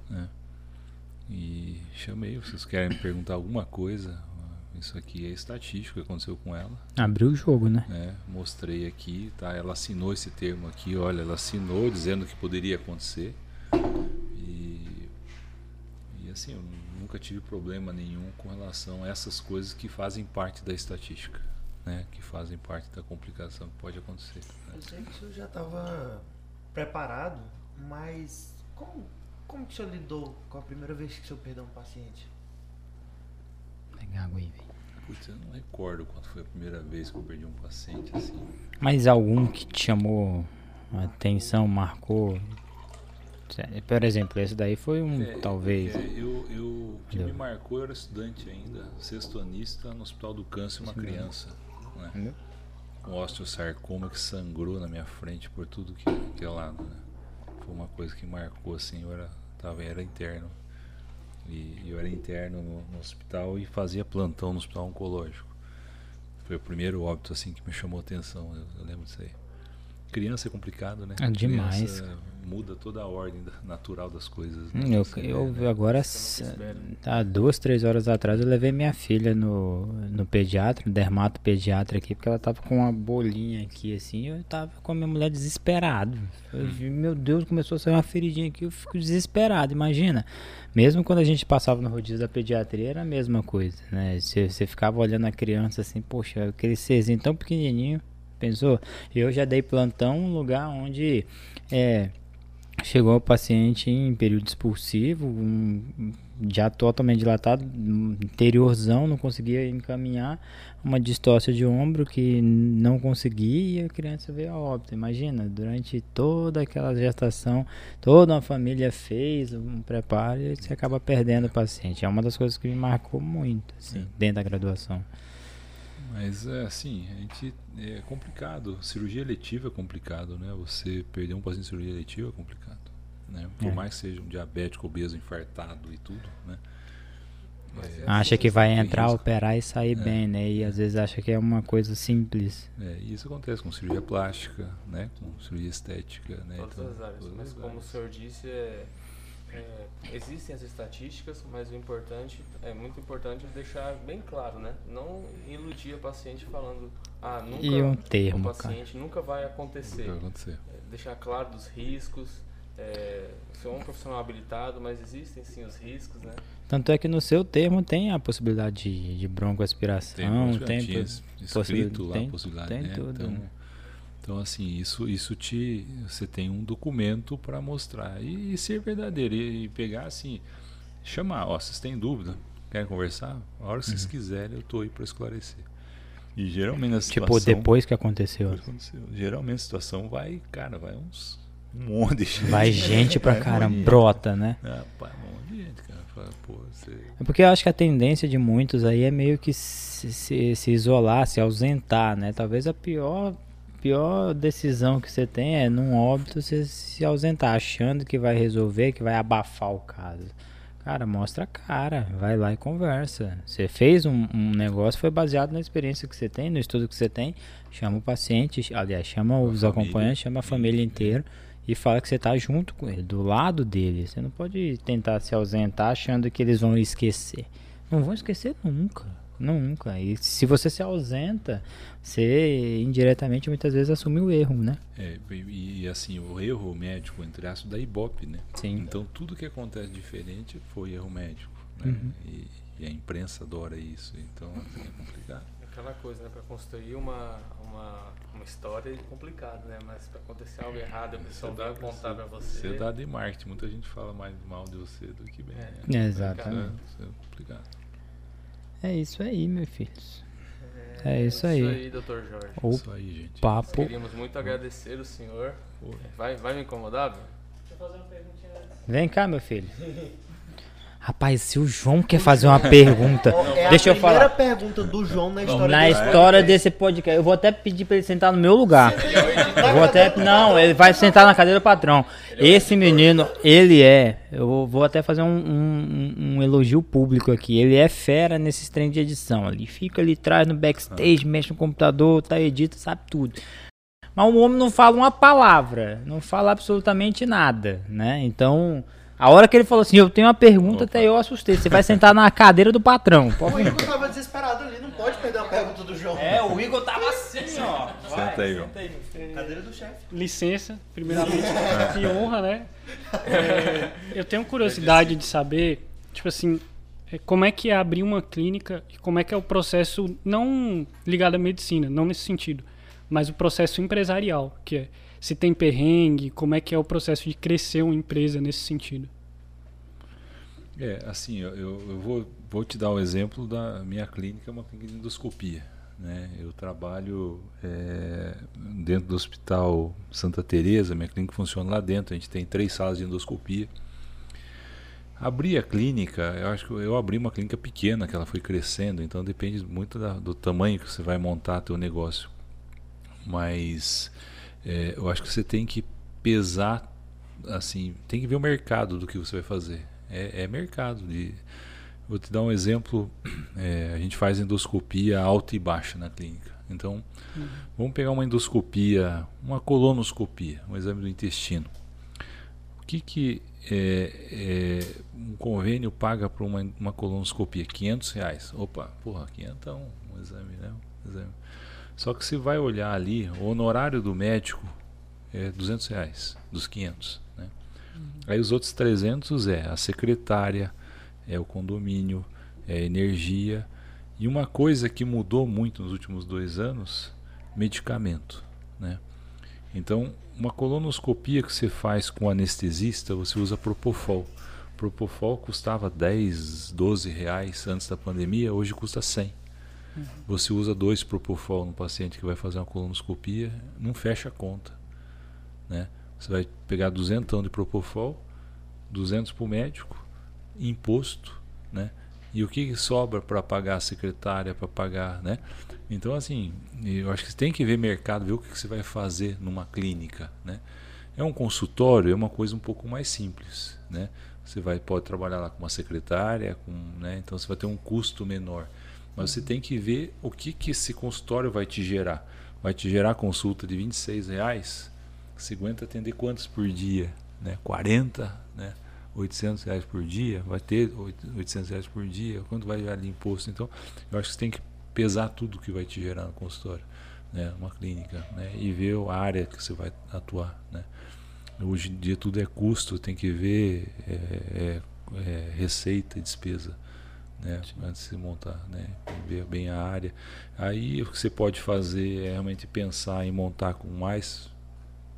né? E chamei, vocês querem me perguntar alguma coisa? Isso aqui é estatístico que aconteceu com ela. Abriu o jogo, né? É, mostrei aqui, tá? Ela assinou esse termo aqui, olha, ela assinou dizendo que poderia acontecer. E, e assim, eu nunca tive problema nenhum com relação a essas coisas que fazem parte da estatística, né? Que fazem parte da complicação que pode acontecer. Né? Eu sei que o senhor já estava preparado, mas como, como que o senhor lidou com a primeira vez que o senhor perdeu um paciente? Aí, velho. Putz, eu não recordo quando foi a primeira vez que eu perdi um paciente assim. Mas algum que te chamou a atenção, marcou? Por exemplo, esse daí foi um, é, talvez. É, eu, eu, o que me marcou, eu era estudante ainda, sexto anista no Hospital do Câncer, uma Sim, criança. Né? Com osteosarcoma que sangrou na minha frente por tudo que, que é lado. Né? Foi uma coisa que marcou assim, eu era, tava, era interno. E eu era interno no, no, hospital e fazia plantão no hospital oncológico. Foi o primeiro óbito assim que me chamou a atenção, eu, eu lembro disso aí. Criança é complicado, né? É demais. Criança muda toda a ordem natural das coisas. Né? Eu, eu né? agora, há duas, três horas atrás, eu levei minha filha no, no pediatra, no dermato pediatra aqui, porque ela tava com uma bolinha aqui, assim, eu tava com a minha mulher desesperado. Eu, hum. meu Deus, começou a sair uma feridinha aqui, eu fico desesperado, imagina. Mesmo quando a gente passava no rodízio da pediatria, era a mesma coisa, né? Você, você ficava olhando a criança assim, poxa, aquele serzinho tão pequenininho, pensou? Eu já dei plantão um lugar onde é, chegou o paciente em período expulsivo, um, já totalmente dilatado, interiorzão, não conseguia encaminhar, uma distócia de ombro que não conseguia e a criança veio a óbito. Imagina, durante toda aquela gestação, toda uma família fez um preparo e você acaba perdendo o paciente. É uma das coisas que me marcou muito, assim, é. dentro da graduação. Mas é assim, a gente é complicado. Cirurgia eletiva é complicado, né? Você perder um paciente de cirurgia eletiva é complicado, né? Por é. mais que seja um diabético, obeso, infartado e tudo, né? É, acha que vai entrar, risco. operar e sair é, bem, né? E é. às vezes acha que é uma coisa simples. É, e isso acontece com cirurgia plástica, né? Com cirurgia estética, né? Todas então, as áreas. Todas mas as como áreas. o senhor disse, é, é, existem as estatísticas, mas o importante é muito importante deixar bem claro, né? Não iludir a paciente falando, ah, nunca e um termo, o paciente cara. nunca vai acontecer. Vai acontecer. É, deixar claro dos riscos. É, sou um profissional habilitado, mas existem sim os riscos, né? Tanto é que no seu termo tem a possibilidade de, de broncoaspiração, tem, tem, tem escrito lá a possibilidade, tem né? Tudo, então, né? Então, assim, isso, isso te. Você tem um documento para mostrar e, e, ser verdadeiro. E, e, pegar assim, chamar, ó, vocês têm dúvida? Querem conversar? A hora que vocês uhum. quiserem, eu estou aí para esclarecer. E geralmente na tipo, situação. Tipo, depois que aconteceu. Depois aconteceu. Geralmente a situação vai, cara, vai uns. Um monte de gente. Vai gente pra caramba, brota, né? É, pá, um monte de gente, cara. Fala, pô, você... É porque eu acho que a tendência de muitos aí é meio que se, se, se isolar, se ausentar, né? Talvez a pior pior decisão que você tem é, num óbito, você se ausentar, achando que vai resolver, que vai abafar o caso. Cara, mostra a cara, vai lá e conversa. Você fez um, um, negócio, foi baseado na experiência que você tem, no estudo que você tem. Chama o paciente, aliás, chama os acompanhantes, chama a família inteira e fala que você está junto com ele, do lado dele. Você não pode tentar se ausentar achando que eles vão esquecer. Não vão esquecer nunca. Nunca. E se você se ausenta, você indiretamente muitas vezes assume o erro, né? É, e, e assim, o erro médico, entre aspas, da Ibope, né? Sim. Então tudo que acontece diferente foi erro médico. Né? Uhum. E, e, a imprensa adora isso. Então assim, é complicado. Aquela coisa, né? Para construir uma, uma, uma história é complicado, né? Mas para acontecer algo errado, a pessoa vai apontar para você. Você dá de marketing. Muita gente fala mais mal de você do que bem. É, né? Exatamente. É, é complicado. É isso aí, meus filhos. É, é isso aí. Isso aí, doutor Jorge. O isso aí, gente. papo. Nós queríamos muito agradecer o senhor. Vai, vai me incomodar? Deixa eu fazer uma perguntinha antes. Vem cá, meu filho. Rapaz, se o João quer fazer uma pergunta, é deixa eu falar. É a primeira pergunta do João na história Na história desse podcast. Eu vou até pedir para ele sentar no meu lugar. Eu vou até não, ele vai sentar na cadeira do patrão. Esse menino, ele é, eu vou até fazer um, um, um elogio público aqui. Ele é fera nesses trem de edição. Ele fica ali atrás no backstage, mexe no computador, tá edita, sabe tudo. Mas o homem não fala uma palavra, não fala absolutamente nada, né? Então, a hora que ele falou assim, eu tenho uma pergunta, Opa. até eu assustei. Você vai sentar na cadeira do patrão. o Igor tava desesperado ali, não pode perder a pergunta do João. É, o Igor tava assim, ó. Vai, senta aí, senta aí. Cadeira do chefe. Licença, primeiramente, que honra, né? É, eu tenho curiosidade de saber, tipo assim, é, como é que é abrir uma clínica e como é que é o processo, não ligado à medicina, não nesse sentido, mas o processo empresarial, que é se tem perrengue, como é que é o processo de crescer uma empresa nesse sentido. É, assim, eu, eu vou, vou te dar o um exemplo da minha clínica, uma clínica de endoscopia. Né? Eu trabalho é, dentro do Hospital Santa Teresa, minha clínica funciona lá dentro, a gente tem três salas de endoscopia. Abrir a clínica, eu acho que eu abri uma clínica pequena, que ela foi crescendo, então depende muito da, do tamanho que você vai montar teu negócio. Mas é, eu acho que você tem que pesar, assim, tem que ver o mercado do que você vai fazer. É, é mercado. De, vou te dar um exemplo. É, a gente faz endoscopia alta e baixa na clínica. Então, uhum. vamos pegar uma endoscopia, uma colonoscopia, um exame do intestino. O que, que é, é, um convênio paga para uma, uma colonoscopia? 500 reais. Opa, porra, 500 um exame, né? Um exame. Só que se vai olhar ali, o honorário do médico é 200 reais, dos 500. Né? Uhum. Aí os outros 300 é a secretária, é o condomínio, é a energia. E uma coisa que mudou muito nos últimos dois anos, medicamento. Né? Então, uma colonoscopia que você faz com anestesista, você usa Propofol. Propofol custava 10, 12 reais antes da pandemia, hoje custa 100. Você usa dois Propofol no paciente que vai fazer uma colonoscopia, não fecha a conta. Né? Você vai pegar 200 de Propofol, 200 para o médico, imposto, né? E o que sobra para pagar a secretária, para pagar, né? Então, assim, eu acho que você tem que ver mercado, ver o que você vai fazer numa clínica, né? É um consultório, é uma coisa um pouco mais simples, né? Você vai, pode trabalhar lá com uma secretária, com, né? então você vai ter um custo menor. Mas você tem que ver o que, que esse consultório vai te gerar. Vai te gerar consulta de 26 reais? Você aguenta atender quantos por dia? Né? 40? Né? 800 reais por dia? Vai ter 800 reais por dia? Quanto vai gerar de imposto? Então, eu acho que você tem que pesar tudo que vai te gerar no consultório. Né? Uma clínica. Né? E ver a área que você vai atuar. Né? Hoje em dia tudo é custo, tem que ver é, é, é, receita e despesa né, antes de montar, né, ver bem a área. Aí o que você pode fazer é realmente pensar em montar com mais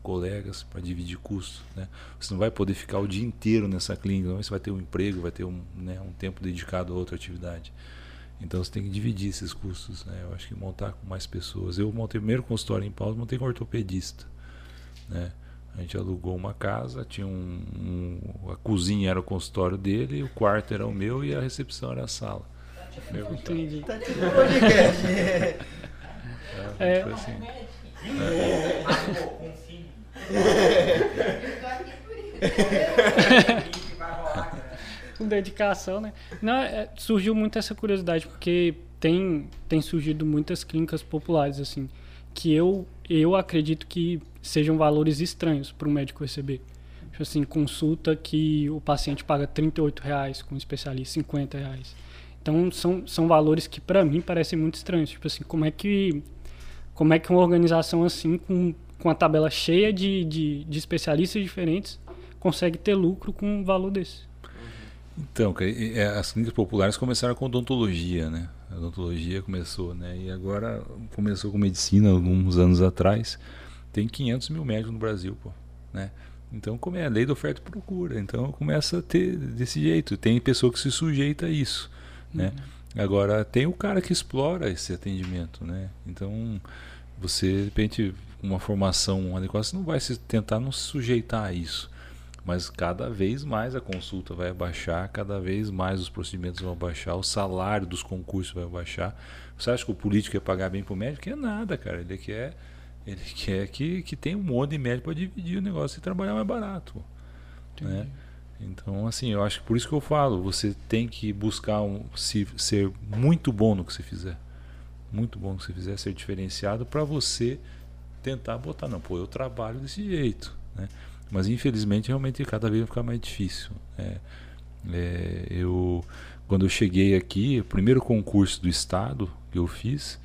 colegas para dividir custos. Né? Você não vai poder ficar o dia inteiro nessa clínica, você vai ter um emprego, vai ter um, né, um tempo dedicado a outra atividade. Então você tem que dividir esses custos. Né? Eu acho que montar com mais pessoas. Eu montei o primeiro consultório em Paulo, montei com ortopedista. Né? A gente alugou uma casa, tinha um, um, a cozinha era o consultório dele, o quarto era o meu e a recepção era a sala. Meu, Entendi. Tá é, é. Assim. Com dedicação, né? Não, é, surgiu muito essa curiosidade, porque tem, tem surgido muitas clínicas populares, assim, que eu, eu acredito que sejam valores estranhos para o médico receber. Tipo assim, consulta que o paciente paga 38 reais, com um especialista 50 reais. Então são, são valores que para mim parecem muito estranhos. Tipo assim, como é que como é que uma organização assim com, com a tabela cheia de, de, de especialistas diferentes consegue ter lucro com um valor desse? Então, é, as clínicas populares começaram com odontologia, né? A odontologia começou, né? E agora começou com medicina alguns anos atrás tem 500 mil médicos no Brasil, pô, né? Então, como é a lei da oferta e procura, então começa a ter desse jeito. Tem pessoa que se sujeita a isso, né? uhum. Agora tem o cara que explora esse atendimento, né? Então, você de repente uma formação adequada, você não vai se tentar não se sujeitar a isso. Mas cada vez mais a consulta vai abaixar, cada vez mais os procedimentos vão abaixar, o salário dos concursos vai abaixar. Você acha que o político quer pagar bem para o médico? É nada, cara. Ele quer, ele quer que, que tenha um monte de médico para dividir o negócio e trabalhar mais barato. Né? Então, assim, eu acho que por isso que eu falo, você tem que buscar um, se, ser muito bom no que você fizer. Muito bom no que você fizer, ser diferenciado para você tentar botar, não, pô, eu trabalho desse jeito. Né? Mas infelizmente realmente cada vez vai ficar mais difícil. É, é, eu quando eu cheguei aqui, o primeiro concurso do estado que eu fiz,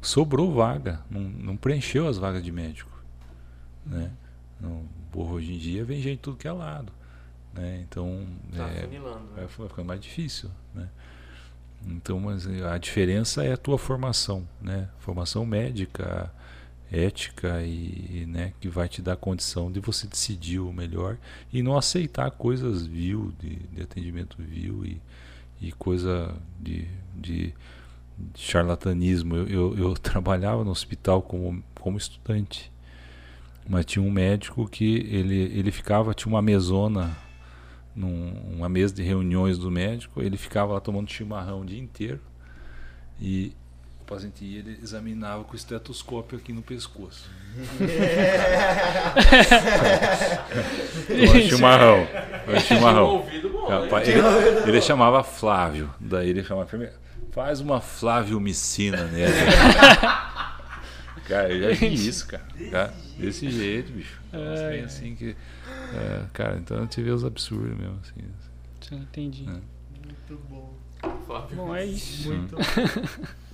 sobrou vaga, não, não preencheu as vagas de médico. Né? Não, porra, hoje em dia vem gente de tudo que é lado. Né? Então tá é, vai, vai ficando mais difícil. Né? Então, mas a diferença é a tua formação, né? Formação médica, ética e, né, que vai te dar condição de você decidir o melhor e não aceitar coisas vil, de, de atendimento vil e, e coisa de, de, charlatanismo. Eu, eu, eu, trabalhava no hospital como, como estudante, mas tinha um médico que ele, ele ficava, tinha uma mesona, num, uma mesa de reuniões do médico, ele ficava lá tomando chimarrão o dia inteiro e paciente ia, ele examinava com o estetoscópio aqui no pescoço. Tomando chimarrão. chimarrão. ele, ele chamava Flávio. Daí ele chamava primeiro. Faz uma Flávio Micina nele. cara, eu já vi isso, cara. cara desse jeito, bicho. É, assim que. É, cara, então eu tive os absurdos mesmo. Assim, assim. Entendi. É. Muito bom. Flávio bom, é isso. Muito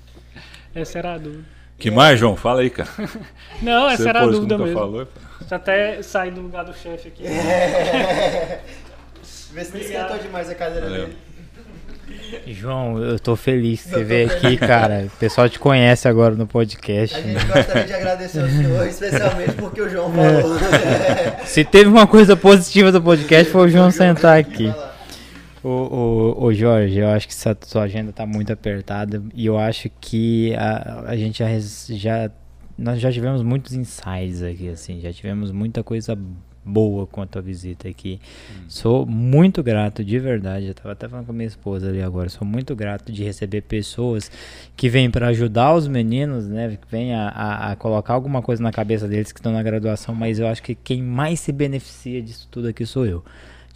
Essa era a dúvida. Que mais, João? Fala aí, cara. Não, essa Você era a dúvida mesmo. Falou. Já até sair do lugar do chefe aqui. É. Vê se não esquentou demais a cadeira Valeu. dele. João, eu tô feliz que você veio aqui, cara. O pessoal te conhece agora no podcast. A gente gostaria de agradecer ao senhor, especialmente porque o João falou. É. Se teve uma coisa positiva do podcast, foi o João sentar aqui. Ô, ô, ô, Jorge, eu acho que essa sua agenda está muito apertada e eu acho que a, a gente já, já nós já tivemos muitos insights aqui, assim, já tivemos muita coisa boa quanto a visita aqui. Hum. Sou muito grato, de verdade. Eu estava até falando com a minha esposa ali agora. Sou muito grato de receber pessoas que vêm para ajudar os meninos, né? Que vêm a, a, a, colocar alguma coisa na cabeça deles que estão na graduação. Mas eu acho que quem mais se beneficia disso tudo aqui sou eu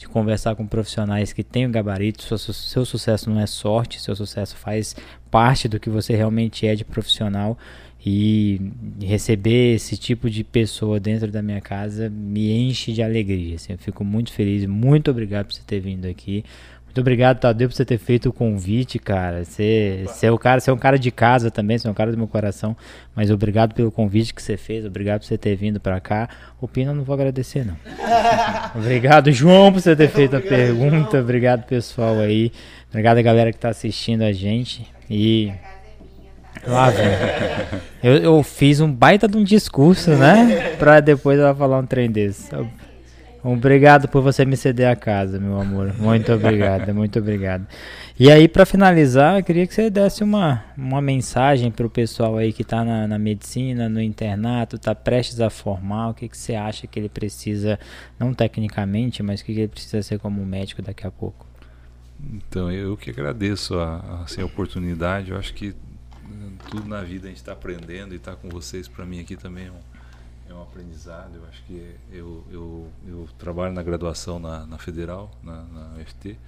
de conversar com profissionais que têm o gabarito. Seu, seu sucesso não é sorte, seu sucesso faz parte do que você realmente é de profissional. E receber esse tipo de pessoa dentro da minha casa me enche de alegria. Assim, eu fico muito feliz. Muito obrigado por você ter vindo aqui. Muito obrigado, Tadeu, por você ter feito o convite, cara. Você, você, é o cara, você é um cara de casa também, você é um cara do meu coração. Mas obrigado pelo convite que você fez, obrigado por você ter vindo para cá. O Pina eu não vou agradecer, não. obrigado, João, por você ter feito obrigado, a pergunta. João. Obrigado, pessoal aí. Obrigado a galera que está assistindo a gente. E. Lá, velho. Eu, eu fiz um baita de um discurso, né? Pra depois ela falar um trem desse. Obrigado por você me ceder a casa, meu amor. Muito obrigado, muito obrigado. E aí, para finalizar, eu queria que você desse uma, uma mensagem para o pessoal aí que está na, na, medicina, no internato, está prestes a formar. O que, que você acha que ele precisa, não tecnicamente, mas o que, que ele precisa ser como médico daqui a pouco? Então, eu que agradeço a, assim, a oportunidade. Eu acho que tudo na vida a gente está aprendendo e estar tá com vocês, para mim, aqui também é um é um aprendizado. Eu acho que eu, eu, eu trabalho na graduação na, na Federal, na, na UFT,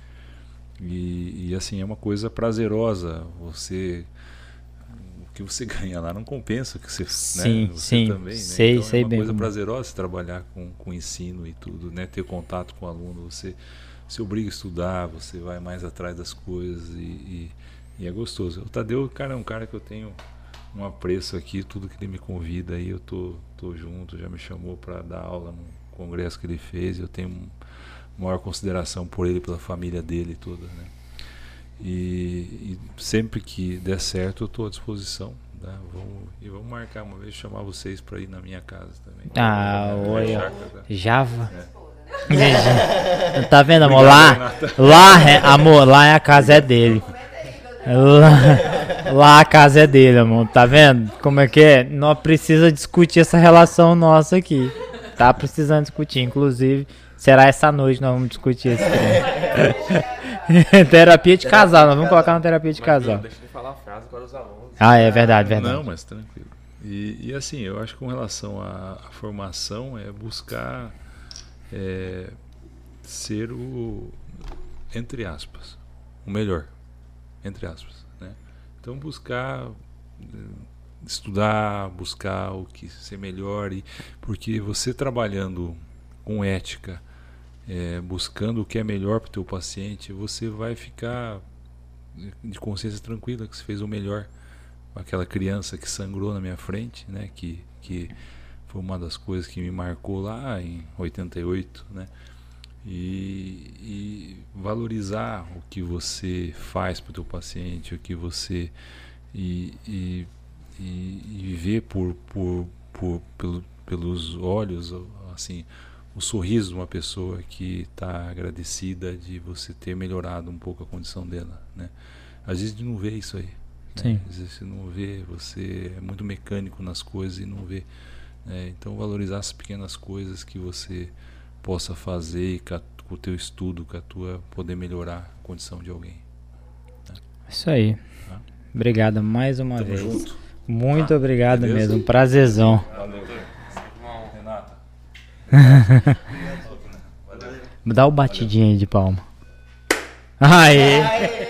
e, e, assim, é uma coisa prazerosa. Você. O que você ganha lá não compensa o que você, sim, né? você sim, também. Né? Sei, então, sei é uma bem. coisa prazerosa trabalhar com, com ensino e tudo, né? ter contato com o aluno. Você se obriga a estudar, você vai mais atrás das coisas e, e, e é gostoso. O Tadeu, cara, é um cara que eu tenho um apreço aqui, tudo que ele me convida aí, eu tô, tô junto, já me chamou para dar aula no congresso que ele fez, eu tenho maior consideração por ele, pela família dele toda, né? E, e sempre que der certo, eu estou à disposição. Tá? Vamos, e vamos marcar uma vez, chamar vocês para ir na minha casa também. Ah, oi. Java. É. tá vendo, amor? Lá, lá, é, amor, lá é a casa é dele. Lá, lá, a casa é dele, amor. Tá vendo? Como é que é? Não precisa discutir essa relação nossa aqui. Tá precisando discutir. Inclusive, Será essa noite nós vamos discutir esse terapia de casal, nós vamos colocar uma terapia de casal. Deixa eu falar a frase para os alunos. Ah, é verdade, verdade. Não, mas tranquilo. E, e assim, eu acho que com relação à, à formação é buscar é, ser o, entre aspas, o melhor, entre aspas. Né? Então buscar estudar, buscar o que ser melhor, e, porque você trabalhando com ética, é, buscando o que é melhor para o teu paciente, você vai ficar de consciência tranquila que você fez o melhor. Aquela criança que sangrou na minha frente, né, que, que foi uma das coisas que me marcou lá em 88, né, e, e valorizar o que você faz para o teu paciente, o que você e, e, e, ver por, por, por pelo, pelos olhos assim o sorriso de uma pessoa que está agradecida de você ter melhorado um pouco a condição dela, né? Às vezes não vê isso aí. Né? Às vezes você não vê, você é muito mecânico nas coisas e não vê. Né? Então valorizar as pequenas coisas que você possa fazer e com, o teu estudo, com a tua poder melhorar a condição de alguém. Né? Isso aí. Tá? Obrigado mais uma Tamo vez. Junto. Muito ah, obrigado beleza? mesmo. Prazerzão. Valeu. Dá o batidinho aí de palma. Aê! Aê!